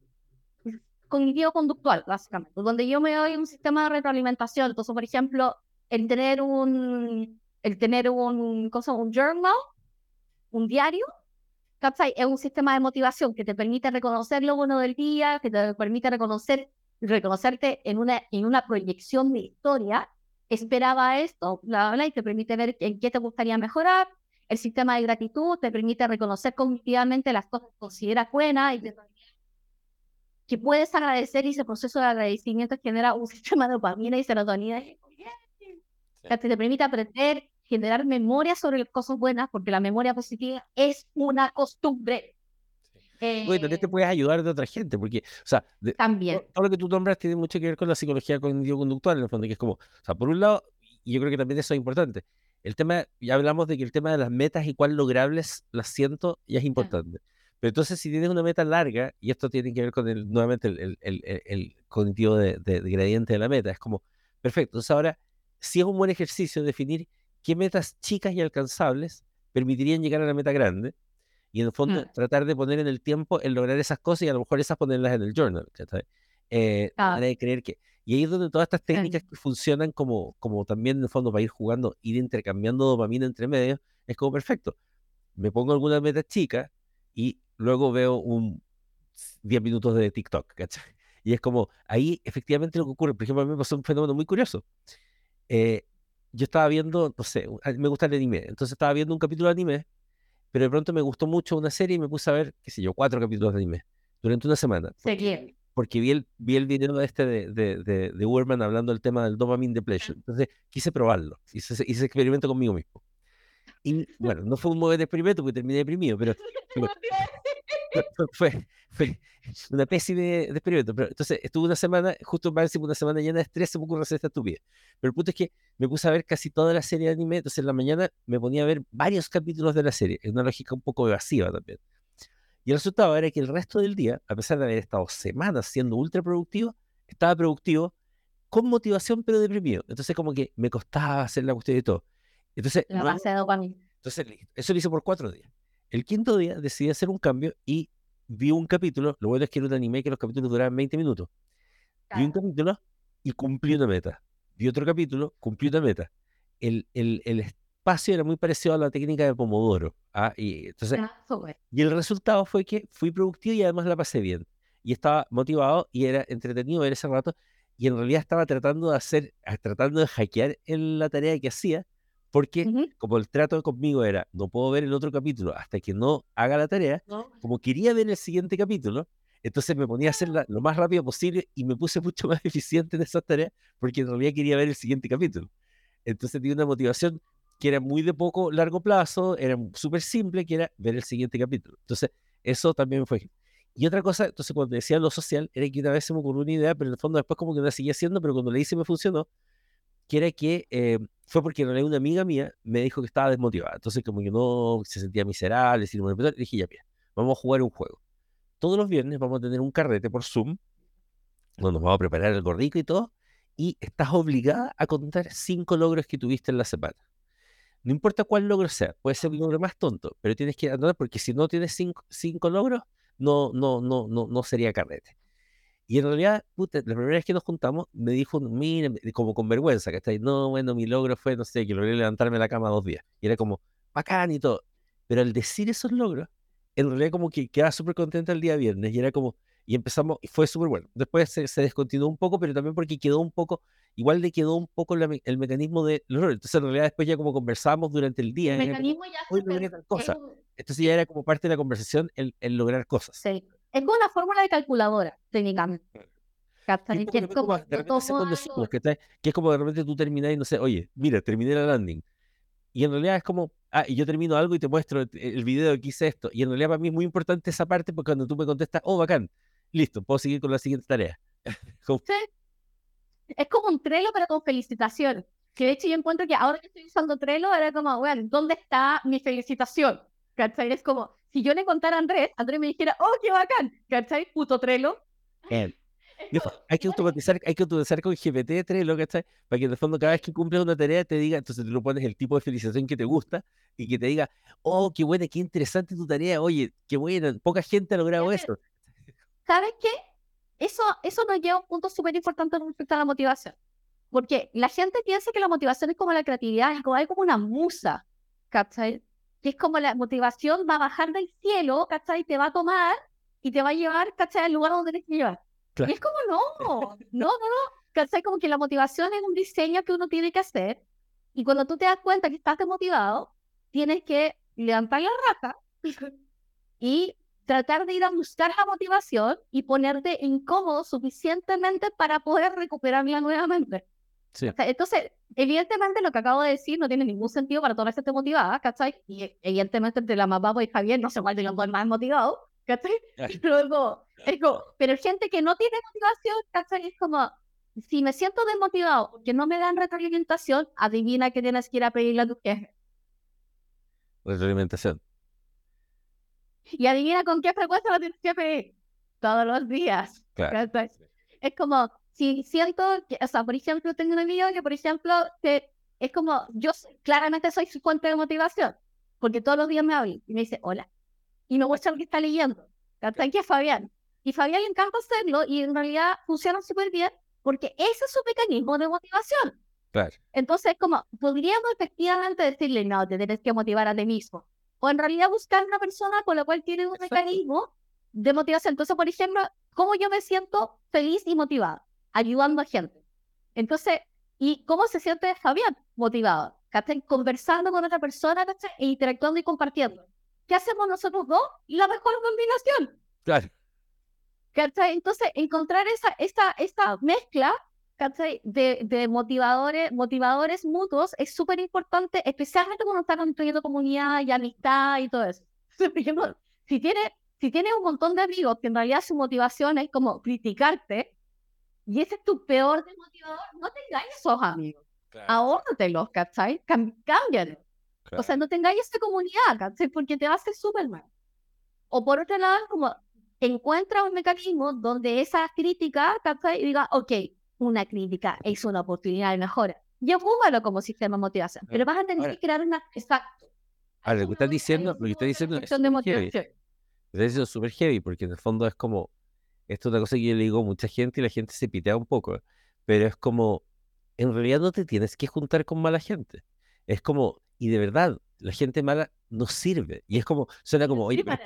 cognitivo-conductual, básicamente, donde yo me doy un sistema de retroalimentación. Entonces, por ejemplo, el tener un, el tener un, cosa, un journal, un diario, Es un sistema de motivación que te permite reconocer lo bueno del día, que te permite reconocer, reconocerte en una, en una proyección de historia. Esperaba esto, bla, bla, y te permite ver en qué te gustaría mejorar. El sistema de gratitud te permite reconocer cognitivamente las cosas que consideras buenas y te que puedes agradecer y ese proceso de agradecimiento genera un sistema de dopamina y serotonina que te permite aprender, generar memoria sobre cosas buenas, porque la memoria positiva es una costumbre. bueno, te puedes ayudar de otra gente, porque, o sea, también. Todo, lo que tú nombras tiene mucho que ver con la psicología cognitivo-conductual, en el fondo, que es como, o sea, por un lado, y yo creo que también eso es importante, el tema, ya hablamos de que el tema de las metas y cuán logrables las siento ya es importante. Pero entonces, si tienes una meta larga, y esto tiene que ver con el, nuevamente el, el, el, cognitivo de, gradiente de la meta, es como, perfecto, entonces ahora, si es un buen ejercicio definir qué metas chicas y alcanzables permitirían llegar a la meta grande, y en el fondo mm. tratar de poner en el tiempo el lograr esas cosas y a lo mejor esas ponerlas en el journal, eh, ah. de creer que... Y ahí es donde todas estas técnicas que funcionan como, como también en el fondo para ir jugando, ir intercambiando dopamina entre medios, es como perfecto. Me pongo alguna meta chica y luego veo un 10 minutos de TikTok, ¿cachai? Y es como, ahí efectivamente lo que ocurre, por ejemplo, a mí me pasó un fenómeno muy curioso. Eh, yo estaba viendo, no sé, me gusta el anime, entonces estaba viendo un capítulo de anime, pero de pronto me gustó mucho una serie y me puse a ver, qué sé yo, cuatro capítulos de anime durante una semana. Porque, porque vi el, vi el video este de, de, de, de Urban hablando del tema del dopamine depletion. Entonces quise probarlo, hice, hice experimento conmigo mismo. Y bueno, no fue un buen experimento porque terminé deprimido, pero, fue, fue una pésima de experimento. Pero entonces estuve una semana, justo decir una semana llena de estrés, se me ocurre hacer esta estupidez. Pero el punto es que me puse a ver casi toda la serie de anime, entonces en la mañana me ponía a ver varios capítulos de la serie, es una lógica un poco evasiva también. Y el resultado era que el resto del día, a pesar de haber estado semanas siendo ultra productivo, estaba productivo con motivación pero deprimido. Entonces como que me costaba hacer la cuestión de todo. Entonces, La base de dopamina. entonces. Eso lo hice por cuatro días. El quinto día decidí hacer un cambio y vi un capítulo. Lo bueno es que era un anime que los capítulos duraban 20 minutos. Vi un Claro. capítulo y cumplí una meta. Vi otro capítulo, cumplí una meta. El, el, el espacio era muy parecido a la técnica de Pomodoro. ¿ah? Y, entonces, súper. y el resultado fue que fui productivo y además la pasé bien. Y estaba motivado y era entretenido ver ese rato. Y en realidad estaba tratando de hacer, ah, tratando de hackear en la tarea que hacía, porque Ujú. como el trato conmigo era, no puedo ver el otro capítulo hasta que no haga la tarea, como quería ver el siguiente capítulo, entonces me ponía a hacerla lo más rápido posible y me puse mucho más eficiente en esas tareas, porque en realidad quería ver el siguiente capítulo. Entonces tenía una motivación que era muy de poco largo plazo, era súper simple, que era ver el siguiente capítulo. Entonces, eso también fue. Y otra cosa, entonces cuando decía lo social, era que una vez se me ocurrió una idea, pero en el fondo después como que la seguía haciendo, pero cuando la hice me funcionó, que era que eh, fue porque en realidad una amiga mía me dijo que estaba desmotivada. Entonces como que no se sentía miserable, sin dije, ya, mira, vamos a jugar un juego. Todos los viernes vamos a tener un carrete por Zoom, donde nos vamos a preparar algo rico y todo, y estás obligada a contar cinco logros que tuviste en la semana. No importa cuál logro sea, puede ser el logro más tonto, pero tienes que anotar porque si no tienes cinco, cinco logros, no, no, no, no, no sería carrete. Y en realidad, puta, la primera vez que nos juntamos, me dijo, mira, como con vergüenza, que está ahí, no, bueno, mi logro fue, no sé, que logré levantarme de la cama dos días. Y era como, bacán y todo. Pero al decir esos logros, en realidad como que quedaba súper contenta el día viernes y era como, y empezamos, y fue súper bueno. Después se, se descontinuó un poco, pero también porque quedó un poco, igual le quedó un poco la el mecanismo de los logros. Entonces en realidad después ya como conversamos durante el día, El como, mecanismo ya hoy se logré per- tal cosa. Entonces ya era como parte de la conversación el, el lograr cosas. sí. Es como una fórmula de calculadora, técnicamente. Que es como como, de repente tú terminas y no sé, oye, mira, terminé la landing. Y en realidad es como, ah, y yo termino algo y te muestro el, el video que hice esto. Y en realidad para mí es muy importante esa parte porque cuando tú me contestas, oh, bacán, listo, puedo seguir con la siguiente tarea. Como, Sí. Es como un Trello, pero con felicitación. Que de hecho yo encuentro que ahora que estoy usando Trello, era como, bueno, ¿dónde está mi felicitación? ¿Cachai? Es como, si yo le contara a Andrés, Andrés me dijera, oh, qué bacán, ¿cachai? Puto Trello. como, hay que automatizar, hay que automatizar con GPT 3, lo ¿cachai? Para que en el fondo cada vez que cumples una tarea te diga, entonces tú le pones el tipo de felicitación que te gusta y que te diga, oh, qué buena, qué interesante tu tarea, oye, qué buena, poca gente ha logrado eso. ¿Sabes qué? Eso, eso nos lleva a un punto súper importante respecto a la motivación. Porque la gente piensa que la motivación es como la creatividad, es como, hay como una musa, ¿cachai? Que es como la motivación va a bajar del cielo, ¿cachai? Te va a tomar y te va a llevar, ¿cachai? Al lugar donde tienes que llevar. Claro. Y es como, no, no, no, no, ¿cachai? Como que la motivación es un diseño que uno tiene que hacer. Y cuando tú te das cuenta que estás desmotivado, tienes que levantar la raja y tratar de ir a buscar la motivación y ponerte incómodo suficientemente para poder recuperarla nuevamente. Sí. O sea, Entonces, evidentemente lo que acabo de decir no tiene ningún sentido para toda la gente motivada, ¿cachai? Y evidentemente entre la mamá y Javier, no sé cuál de los dos es más motivado, ¿cachai? Pero, es como- es como- pero gente que no tiene motivación, ¿cachai? Es como, si me siento desmotivado porque no me dan retroalimentación, adivina que tienes que ir a pedirle a tu jefe. Retroalimentación. Y adivina con qué frecuencia lo tienes que pedir. Todos los días. Claro. Es como, si siento, que, o sea, por ejemplo, tengo un amigo que, por ejemplo, que es como, yo claramente soy su fuente de motivación, porque todos los días me habla y me dice, hola, y me muestra lo que está leyendo, ¿cachai? Que es Fabián. Y Fabián le encanta hacerlo y en realidad funciona súper bien, porque ese es su mecanismo de motivación. Claro. Entonces, como podríamos efectivamente decirle, no, te tienes que motivar a ti mismo. O en realidad buscar una persona con la cual tiene un Exacto. mecanismo de motivación. Entonces, por ejemplo, ¿cómo yo me siento feliz y motivada? Ayudando a gente. Entonces, ¿y cómo se siente Fabián motivado? ¿Cachai? Conversando con otra persona, ¿cachai? E interactuando y compartiendo. ¿Qué hacemos nosotros dos? La mejor combinación. Claro. ¿Cachai? Entonces, encontrar esa, esta, esta mezcla. De, de motivadores, motivadores mutuos es súper importante, especialmente cuando está construyendo comunidad y amistad y todo eso. Por ejemplo, si tienes si tienes un montón de amigos que en realidad su motivación es como criticarte, y ese es tu peor desmotivador, no tengáis esos amigos. Claro. los ¿cachai? Cámbialos. O sea, no tengáis esa comunidad, ¿cachai? Porque te va a hacer súper mal. O por otro lado, como encuentra un mecanismo donde esa crítica, ¿cachai? Y diga, ok, una crítica es una oportunidad de mejora. Y ocúpalo como sistema de motivación. Pero vas a tener que crear una... Exacto. Ahora, lo que estás diciendo, lo que estás diciendo es de motivación. Es súper heavy, porque en el fondo es como, esto es una cosa que yo le digo a mucha gente y la gente se pitea un poco, pero es como, en realidad no te tienes que juntar con mala gente. Es como, y de verdad, la gente mala no sirve. Y es como, suena como, oye, pero,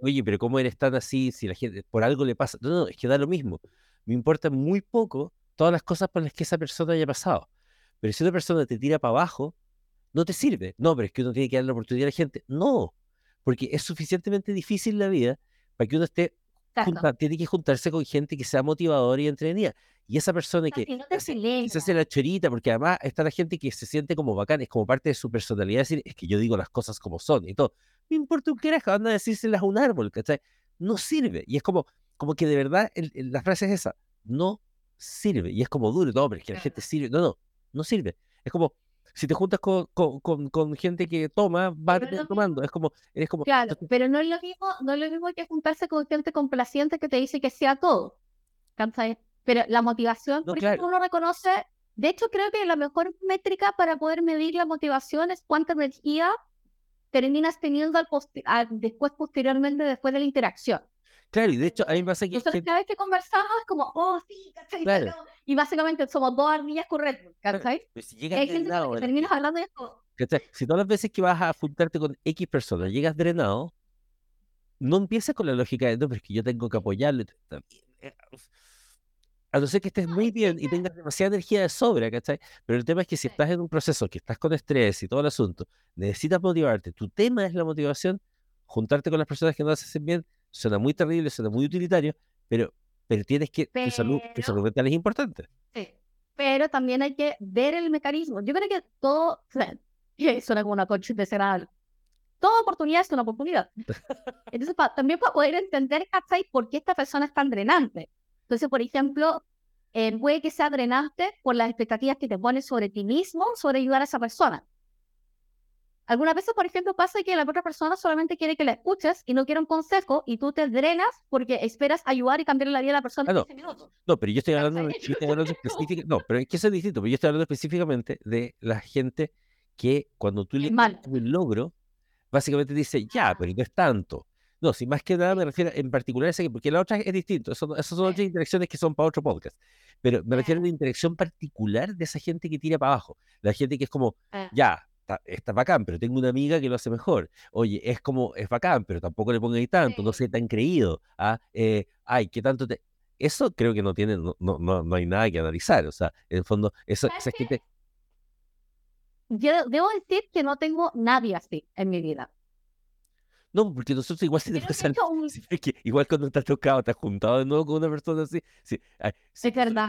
oye, pero ¿cómo eres tan así si la gente, por algo le pasa? No, no, es que da lo mismo. Me importa muy poco todas las cosas por las que esa persona haya pasado. Pero si una persona te tira para abajo, no te sirve. No, pero es que uno tiene que dar la oportunidad a la gente. No, porque es suficientemente difícil la vida para que uno esté, tiene que juntarse con gente que sea motivadora y entretenida. Y esa persona que, se hace la chorita, porque además está la gente que se siente como bacán, es como parte de su personalidad decir, es que yo digo las cosas como son y todo. No importa un carajo, anda a decírselas a un árbol, ¿cachai? No sirve. Y es como, como que de verdad la frase es esa, no sirve. Y es como duro, no, pero es que la gente sirve. No, no, no sirve. Es como, si te juntas con, con, con, gente que toma, va tomando. Es como, eres como. Claro, pero no es lo mismo, no es lo mismo que juntarse con gente complaciente que te dice que sea todo. Pero la motivación, por ejemplo, uno reconoce, de hecho creo que la mejor métrica para poder medir la motivación es cuánta energía terminas teniendo al después, posteriormente, después de la interacción. Claro, y de hecho, a mí me pasa que... Entonces, cada vez que conversamos es como, oh, sí, ¿cachai? Claro. Y básicamente somos dos ardillas correctas, ¿cachai? Pero si llegas drenado... terminas hablando de esto. Si todas las veces que vas a juntarte con X personas llegas drenado, no empieza con la lógica de, no, pero es que yo tengo que apoyarlo. Eh, a no ser que estés muy bien y tengas demasiada energía de sobra, ¿cachai? Pero el tema es que si estás en un proceso que estás con estrés y todo el asunto, necesitas motivarte, tu tema es la motivación, juntarte con las personas que no hacen bien, suena muy terrible, suena muy utilitario, pero, pero tienes que, tu, salud, tu salud mental es importante. Sí, pero también hay que ver el mecanismo. Yo creo que todo, suena como una coche de. Toda oportunidad es una oportunidad. Entonces, también para poder entender, ¿cachai? ¿Por qué esta persona es tan drenante? Entonces, por ejemplo, eh, puede que sea drenante por las expectativas que te pones sobre ti mismo, sobre ayudar a esa persona. Algunas veces, por ejemplo, pasa que la otra persona solamente quiere que la escuches y no quiere un consejo y tú te drenas porque esperas ayudar y cambiar la vida de la persona en 15 minutos. No, pero yo estoy hablando, yo estoy hablando específicamente, no, pero es que eso es distinto, pero yo estoy hablando específicamente de la gente que cuando tú le un logro, básicamente dice, ya, pero no es tanto. No, si más que nada me refiero en particular a ese, porque la otra es distinto, eso, esas son otras interacciones que son para otro podcast, pero me refiero a una interacción particular de esa gente que tira para abajo, la gente que es como, ah. ya, está, bacán, pero tengo una amiga que lo hace mejor, oye, es como, es bacán, pero tampoco le pongo ahí tanto, no sé tan creído, ¿ah? Eh, ay, ¿qué tanto te...? Eso creo que no tiene, no, no, no hay nada que analizar, o sea, en el fondo, eso, esa gente... Yo debo decir que no tengo nadie así en mi vida. No, porque nosotros igual se tenemos que igual cuando estás tocado, estás juntado de nuevo con una persona así. Sí, es verdad.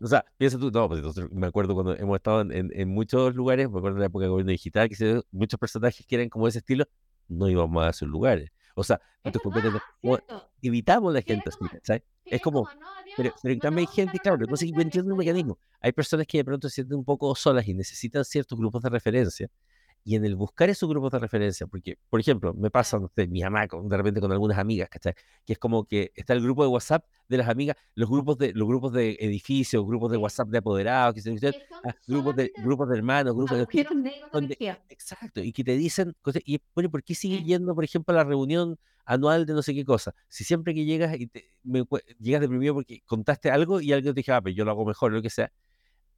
O sea, piensa tú, no, pues me acuerdo cuando hemos estado en, en, muchos lugares, me acuerdo en la época de gobierno digital, que muchos personajes que eran como ese estilo, no íbamos a esos lugares. O sea, evitamos la gente así, ¿sabes? Es como, pero, pero en cambio hay gente, claro, no sé, entiendo un mecanismo. Hay personas que de pronto se sienten un poco solas y necesitan ciertos grupos de referencia y en el buscar esos grupos de referencia, porque, por ejemplo, me pasa, no sé, mi mamá de repente con algunas amigas, ¿cachai? Que es como que está el grupo de WhatsApp de las amigas, los grupos de, los grupos de edificios, grupos de WhatsApp de apoderados, que se ah, grupos, de, grupos de hermanos, grupos de... exacto, y que te dicen, y bueno, ¿por qué sigues yendo, por ejemplo, a la reunión anual de no sé qué cosa? Si siempre que llegas y te, llegas deprimido porque contaste algo y alguien te dice, ah, pero yo lo hago mejor, lo que sea,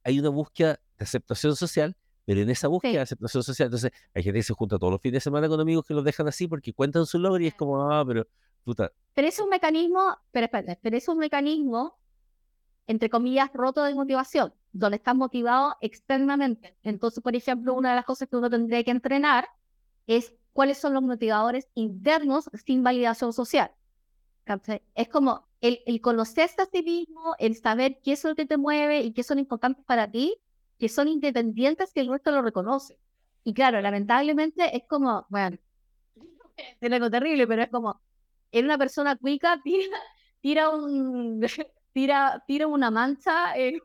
hay una búsqueda de aceptación social pero en esa búsqueda de aceptación social, entonces hay gente que se junta todos los fines de semana con amigos que los dejan así porque cuentan su logro y es como, ah, pero puta. Pero es un mecanismo, pero espérate, pero es un mecanismo, entre comillas, roto de motivación, donde estás motivado externamente. Entonces, por ejemplo, una de las cosas que uno tendría que entrenar es cuáles son los motivadores internos sin validación social. Es como el, el conocerse a sí mismo, el saber qué es lo que te mueve y qué son importantes para ti, que son independientes que el resto lo reconoce. Y claro, lamentablemente es como, bueno, es algo terrible, pero es como, era una persona cuica, tira, tira un tira, tira una mancha en,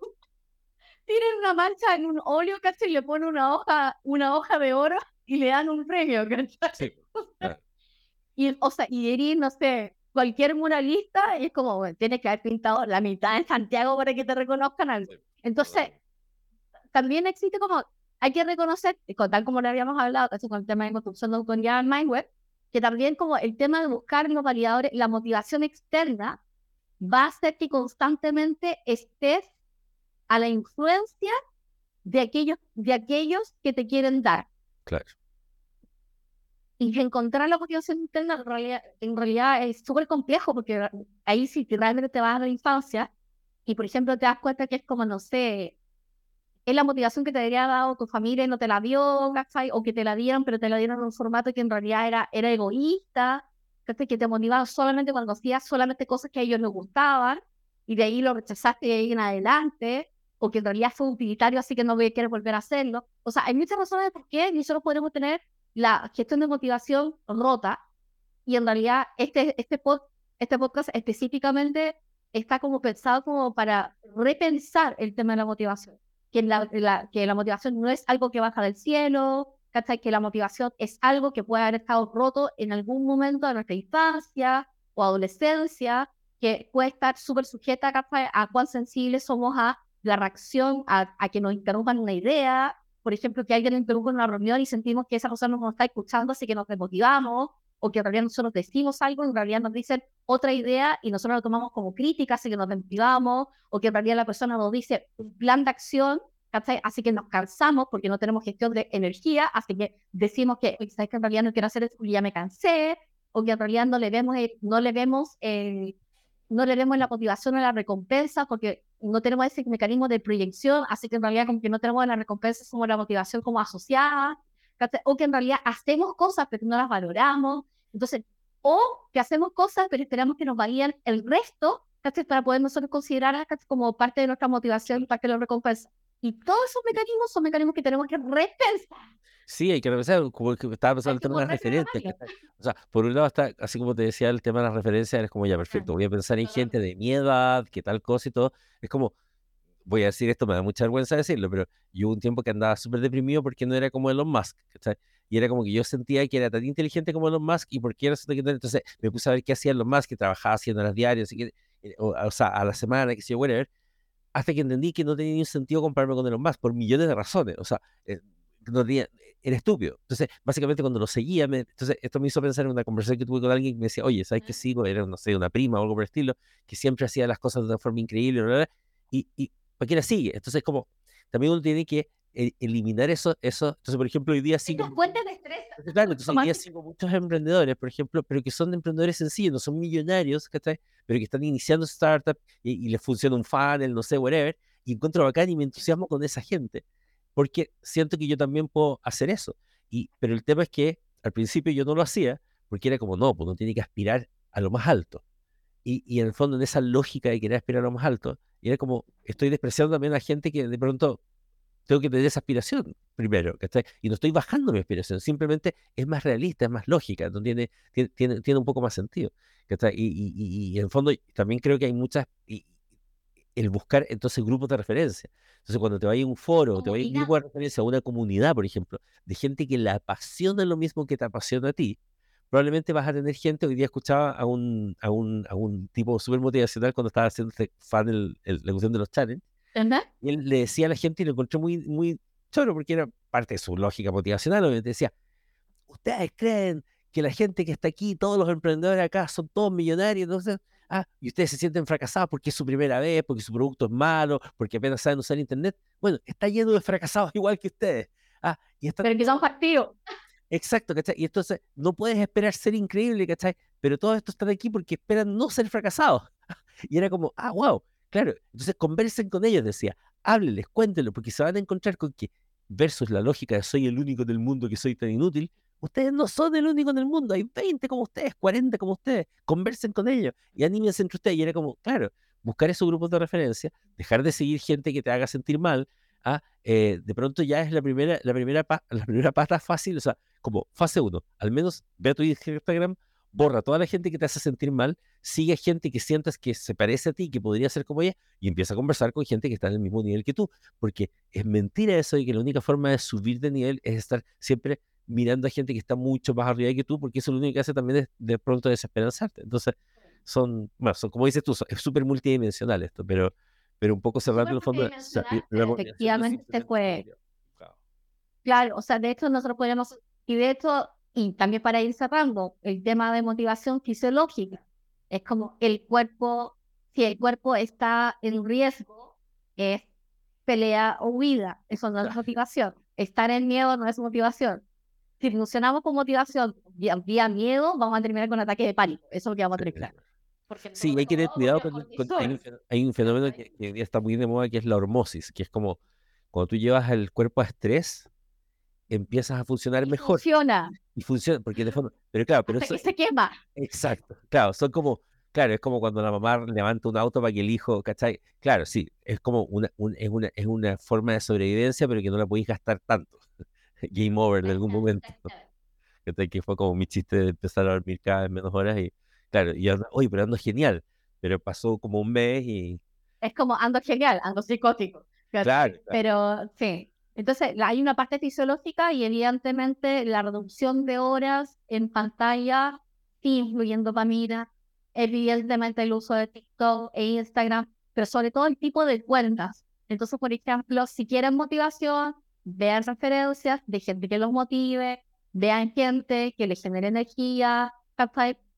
tira una mancha en un óleo, ¿cachai? Y le pone una hoja, una hoja de oro y le dan un premio, ¿cachai? Y, o sea, y ir, no sé, cualquier muralista es como, bueno, tienes que haber pintado la mitad en Santiago para que te reconozcan algo. Entonces, también existe como, hay que reconocer, tal como le habíamos hablado, con el tema de construcción con ya Mindweb, que también como el tema de buscar los validadores, la motivación externa va a hacer que constantemente estés a la influencia de aquellos, de aquellos que te quieren dar. Claro. Y encontrar la motivación interna en realidad, en realidad es súper complejo porque ahí si realmente te vas a la infancia y por ejemplo te das cuenta que es como, no sé, es la motivación que te habría dado tu familia y no te la dio, O que te la dieron, pero te la dieron en un formato que en realidad era, era egoísta, Que te motivaba solamente cuando hacías solamente cosas que a ellos les gustaban y de ahí lo rechazaste de ahí en adelante, o que en realidad fue utilitario, así que no voy a querer volver a hacerlo. O sea, hay muchas razones de por qué nosotros podemos tener la gestión de motivación rota y en realidad este, este, este podcast específicamente está como pensado como para repensar el tema de la motivación, que la, que la motivación no es algo que baja del cielo, que la motivación es algo que puede haber estado roto en algún momento de nuestra infancia o adolescencia, que puede estar súper sujeta a cuán sensibles somos a la reacción, a, a que nos interrumpan una idea, por ejemplo, que alguien interrumpe en una reunión y sentimos que esa persona no nos está escuchando, así que nos desmotivamos, o que en realidad nosotros decimos algo, en realidad nos dicen otra idea y nosotros lo tomamos como crítica, así que nos desmotivamos, o que en realidad la persona nos dice un plan de acción, así que nos cansamos porque no tenemos gestión de energía, así que decimos que, que en realidad no quiero hacer eso ya me cansé, o que en realidad no le vemos, no le vemos, no le vemos la motivación o la recompensa porque no tenemos ese mecanismo de proyección, así que en realidad como que no tenemos la recompensa como la motivación como asociada, o que en realidad hacemos cosas pero no las valoramos, entonces, o que hacemos cosas pero esperamos que nos vayan el resto, para poder nosotros considerar como parte de nuestra motivación parte de la recompensa. Y todos esos mecanismos son mecanismos que tenemos que repensar. Sí, hay que repensar, como que estaba pensando el tema de las referencias. O sea, por un lado está, así como te decía, el tema de las referencias, es como ya perfecto, voy a pensar en gente de mi edad, que tal cosa y todo. Es como, voy a decir esto, me da mucha vergüenza decirlo, pero yo hubo un tiempo que andaba súper deprimido porque no era como Elon Musk, Y era como que yo sentía que era tan inteligente como Elon Musk y por qué era Entonces me puse a ver qué hacía Elon Musk, que trabajaba haciendo las diarias, y que, eh, o, o, sea, a la semana, que sé yo, whatever, hasta que entendí que no tenía ningún sentido compararme con Elon Musk por millones de razones. O sea, eh, no tenía, era estúpido. Entonces, básicamente cuando lo seguía, me, entonces esto me hizo pensar en una conversación que tuve con alguien que me decía, oye, ¿sabes qué sigo? Era, no sé, una prima o algo por el estilo, que siempre hacía las cosas de una forma increíble, y, y ¿para qué la sigue? Entonces, como, también uno tiene que eliminar eso, eso. Entonces, por ejemplo, hoy día sigo... fuentes de estrés. Claro, entonces hoy día sigo muchos emprendedores, por ejemplo, pero que son emprendedores sencillos, no son millonarios, ¿cachai? Pero que están iniciando startup y, y les funciona un funnel, no sé, whatever, y encuentro bacán y me entusiasmo con esa gente porque siento que yo también puedo hacer eso. Y, pero el tema es que al principio yo no lo hacía porque era como, no, pues uno tiene que aspirar a lo más alto. Y, y en el fondo, en esa lógica de querer aspirar a lo más alto, era como, estoy despreciando también a gente que de pronto tengo que tener esa aspiración primero, Y no estoy bajando mi aspiración, simplemente es más realista, es más lógica, tiene, tiene, tiene, un poco más sentido. Y, y, y, en el fondo también creo que hay muchas, el buscar entonces grupos de referencia. Entonces, cuando te vayas a un foro, te vayas a un grupo de referencia, a una comunidad, por ejemplo, de gente que le apasiona lo mismo que te apasiona a ti, probablemente vas a tener gente, hoy día escuchaba a un, a un, a un tipo súper motivacional cuando estaba haciendo este fan el, la cuestión de los challenges, y él le decía a la gente y lo encontré muy, muy choro porque era parte de su lógica motivacional, obviamente decía, ustedes creen que la gente que está aquí, todos los emprendedores acá son todos millonarios, entonces Ah, y ustedes se sienten fracasados porque es su primera vez, porque su producto es malo, porque apenas saben usar Internet. Bueno, está lleno de fracasados igual que ustedes. Ah, y está... Pero que son partidos. Exacto, ¿cachai? Y entonces no puedes esperar ser increíble, ¿cachai? Pero todos estos están aquí porque esperan no ser fracasados. Y era como, ah, wow, claro. Entonces conversen con ellos, decía, háblenles, cuéntenlo, porque se van a encontrar con que, versus la lógica de soy el único del mundo que soy tan inútil, Ustedes no son el único en el mundo, hay 20 como ustedes, 40 como ustedes, conversen con ellos y anímense entre ustedes. Y era como, claro, buscar esos grupos de referencia, dejar de seguir gente que te haga sentir mal, ¿ah? Eh, de pronto ya es la primera, la, primera la primera pata fácil, o sea, como fase 1, al menos ve a tu Instagram borra a toda la gente que te hace sentir mal, sigue gente que sientas que se parece a ti, que podría ser como ella, y empieza a conversar con gente que está en el mismo nivel que tú, porque es mentira eso y que la única forma de subir de nivel es estar siempre mirando a gente que está mucho más arriba que tú, porque eso lo único que hace también es de pronto desesperanzarte. Entonces, son, bueno, son, como dices tú, es súper multidimensional esto, pero, pero un poco cerrando en el fondo. efectivamente fue. Claro, o sea, de hecho nosotros podemos, y de hecho, y también para ir cerrando, el tema de motivación fisiológica, es como el cuerpo, si el cuerpo está en riesgo, es pelea o huida, eso no es motivación. Estar en miedo no es motivación. Si funcionamos con motivación vía, miedo, vamos a terminar con ataque de pánico. Eso es lo que vamos a terminar. Sí, hay que tener cuidado con, hay, un, fenómeno que, que, está muy de moda que es la hormosis, que es como cuando tú llevas el cuerpo a estrés, empiezas a funcionar mejor. Funciona. Y funciona, porque de fondo, pero claro, pero eso, se quema. Exacto, claro, son como, claro, es como cuando la mamá levanta un auto para que el hijo, ¿cachai? Claro, sí, es como una, es una, es una forma de sobrevivencia, pero que no la podéis gastar tanto. Game over de algún momento. Que fue como mi chiste de empezar a dormir cada vez menos horas y, claro, y ando, oye, pero ando genial, pero pasó como un mes y... Es como ando genial, ando psicótico. claro. Pero sí, entonces, hay una parte fisiológica y evidentemente la reducción de horas en pantalla, incluyendo dopamina, evidentemente el uso de TikTok e Instagram, pero sobre todo el tipo de cuentas. Entonces, por ejemplo, si quieren motivación, vean referencias de gente que los motive, vean gente que les genere energía,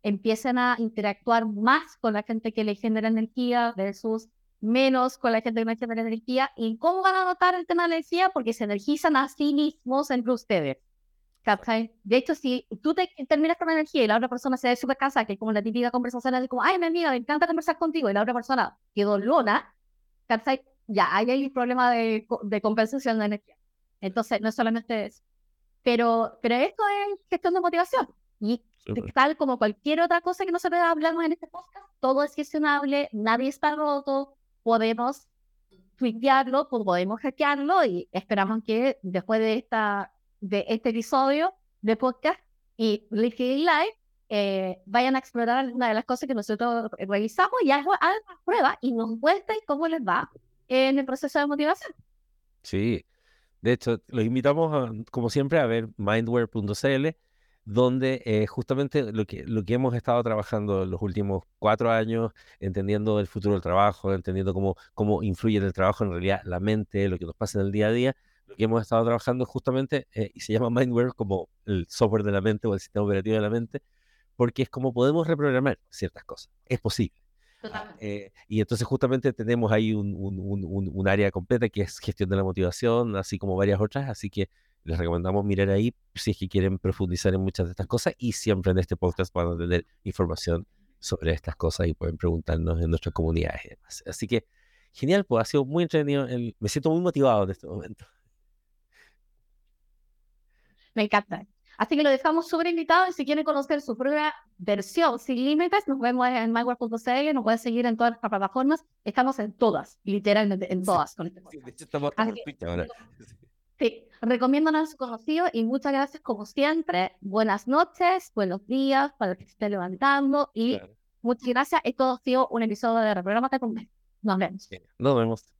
empiecen a interactuar más con la gente que les genera energía versus menos con la gente que no tiene energía. ¿Y cómo van a notar el tema de la energía? Porque se energizan a sí mismos entre ustedes. De hecho, si tú te terminas con energía y la otra persona se ve súper casa, que es como la típica conversación, es como, ay, mi amiga, me encanta conversar contigo, y la otra persona quedó lona, ya ahí hay un problema de, de, compensación de energía. Entonces, no es solamente eso. Pero, pero esto es gestión de motivación. Y tal como cualquier otra cosa que no se nosotros hablamos en este podcast, todo es gestionable, nadie está roto, podemos tuitearlo, pues, podemos hackearlo y esperamos que después de, esta, de este episodio de podcast y LinkedIn Live eh, vayan a explorar una de las cosas que nosotros revisamos y hagan la prueba y nos cuenten cómo les va en el proceso de motivación. Sí, de hecho, los invitamos, como siempre, a ver mindware.cl donde eh, justamente lo que, lo que hemos estado trabajando los últimos cuatro años, entendiendo el futuro del trabajo, entendiendo cómo, cómo influye en el trabajo en realidad la mente, lo que nos pasa en el día a día, lo que hemos estado trabajando justamente, eh, y se llama Mindware como el software de la mente o el sistema operativo de la mente, porque es como podemos reprogramar ciertas cosas, es posible. Eh, y entonces justamente tenemos ahí un, un, un, un, área completa que es gestión de la motivación, así como varias otras, así que les recomendamos mirar ahí si es que quieren profundizar en muchas de estas cosas y siempre en este podcast van a tener información sobre estas cosas y pueden preguntarnos en nuestras comunidades y demás. Así que genial, pues ha sido muy entretenido, me siento muy motivado en este momento. Me encanta. Así que lo dejamos súper invitado y si quieren conocer su propia versión sin límites, nos vemos en myware.cl, nos pueden seguir en todas las plataformas. Estamos en todas, literalmente en todas. Con este sí, de hecho, estamos, ahora. Sí, su conocido y muchas gracias como siempre. Buenas noches, buenos días para el que se esté levantando y muchas gracias. Esto ha sido un episodio de Reprogramate con Nos vemos. Nos vemos.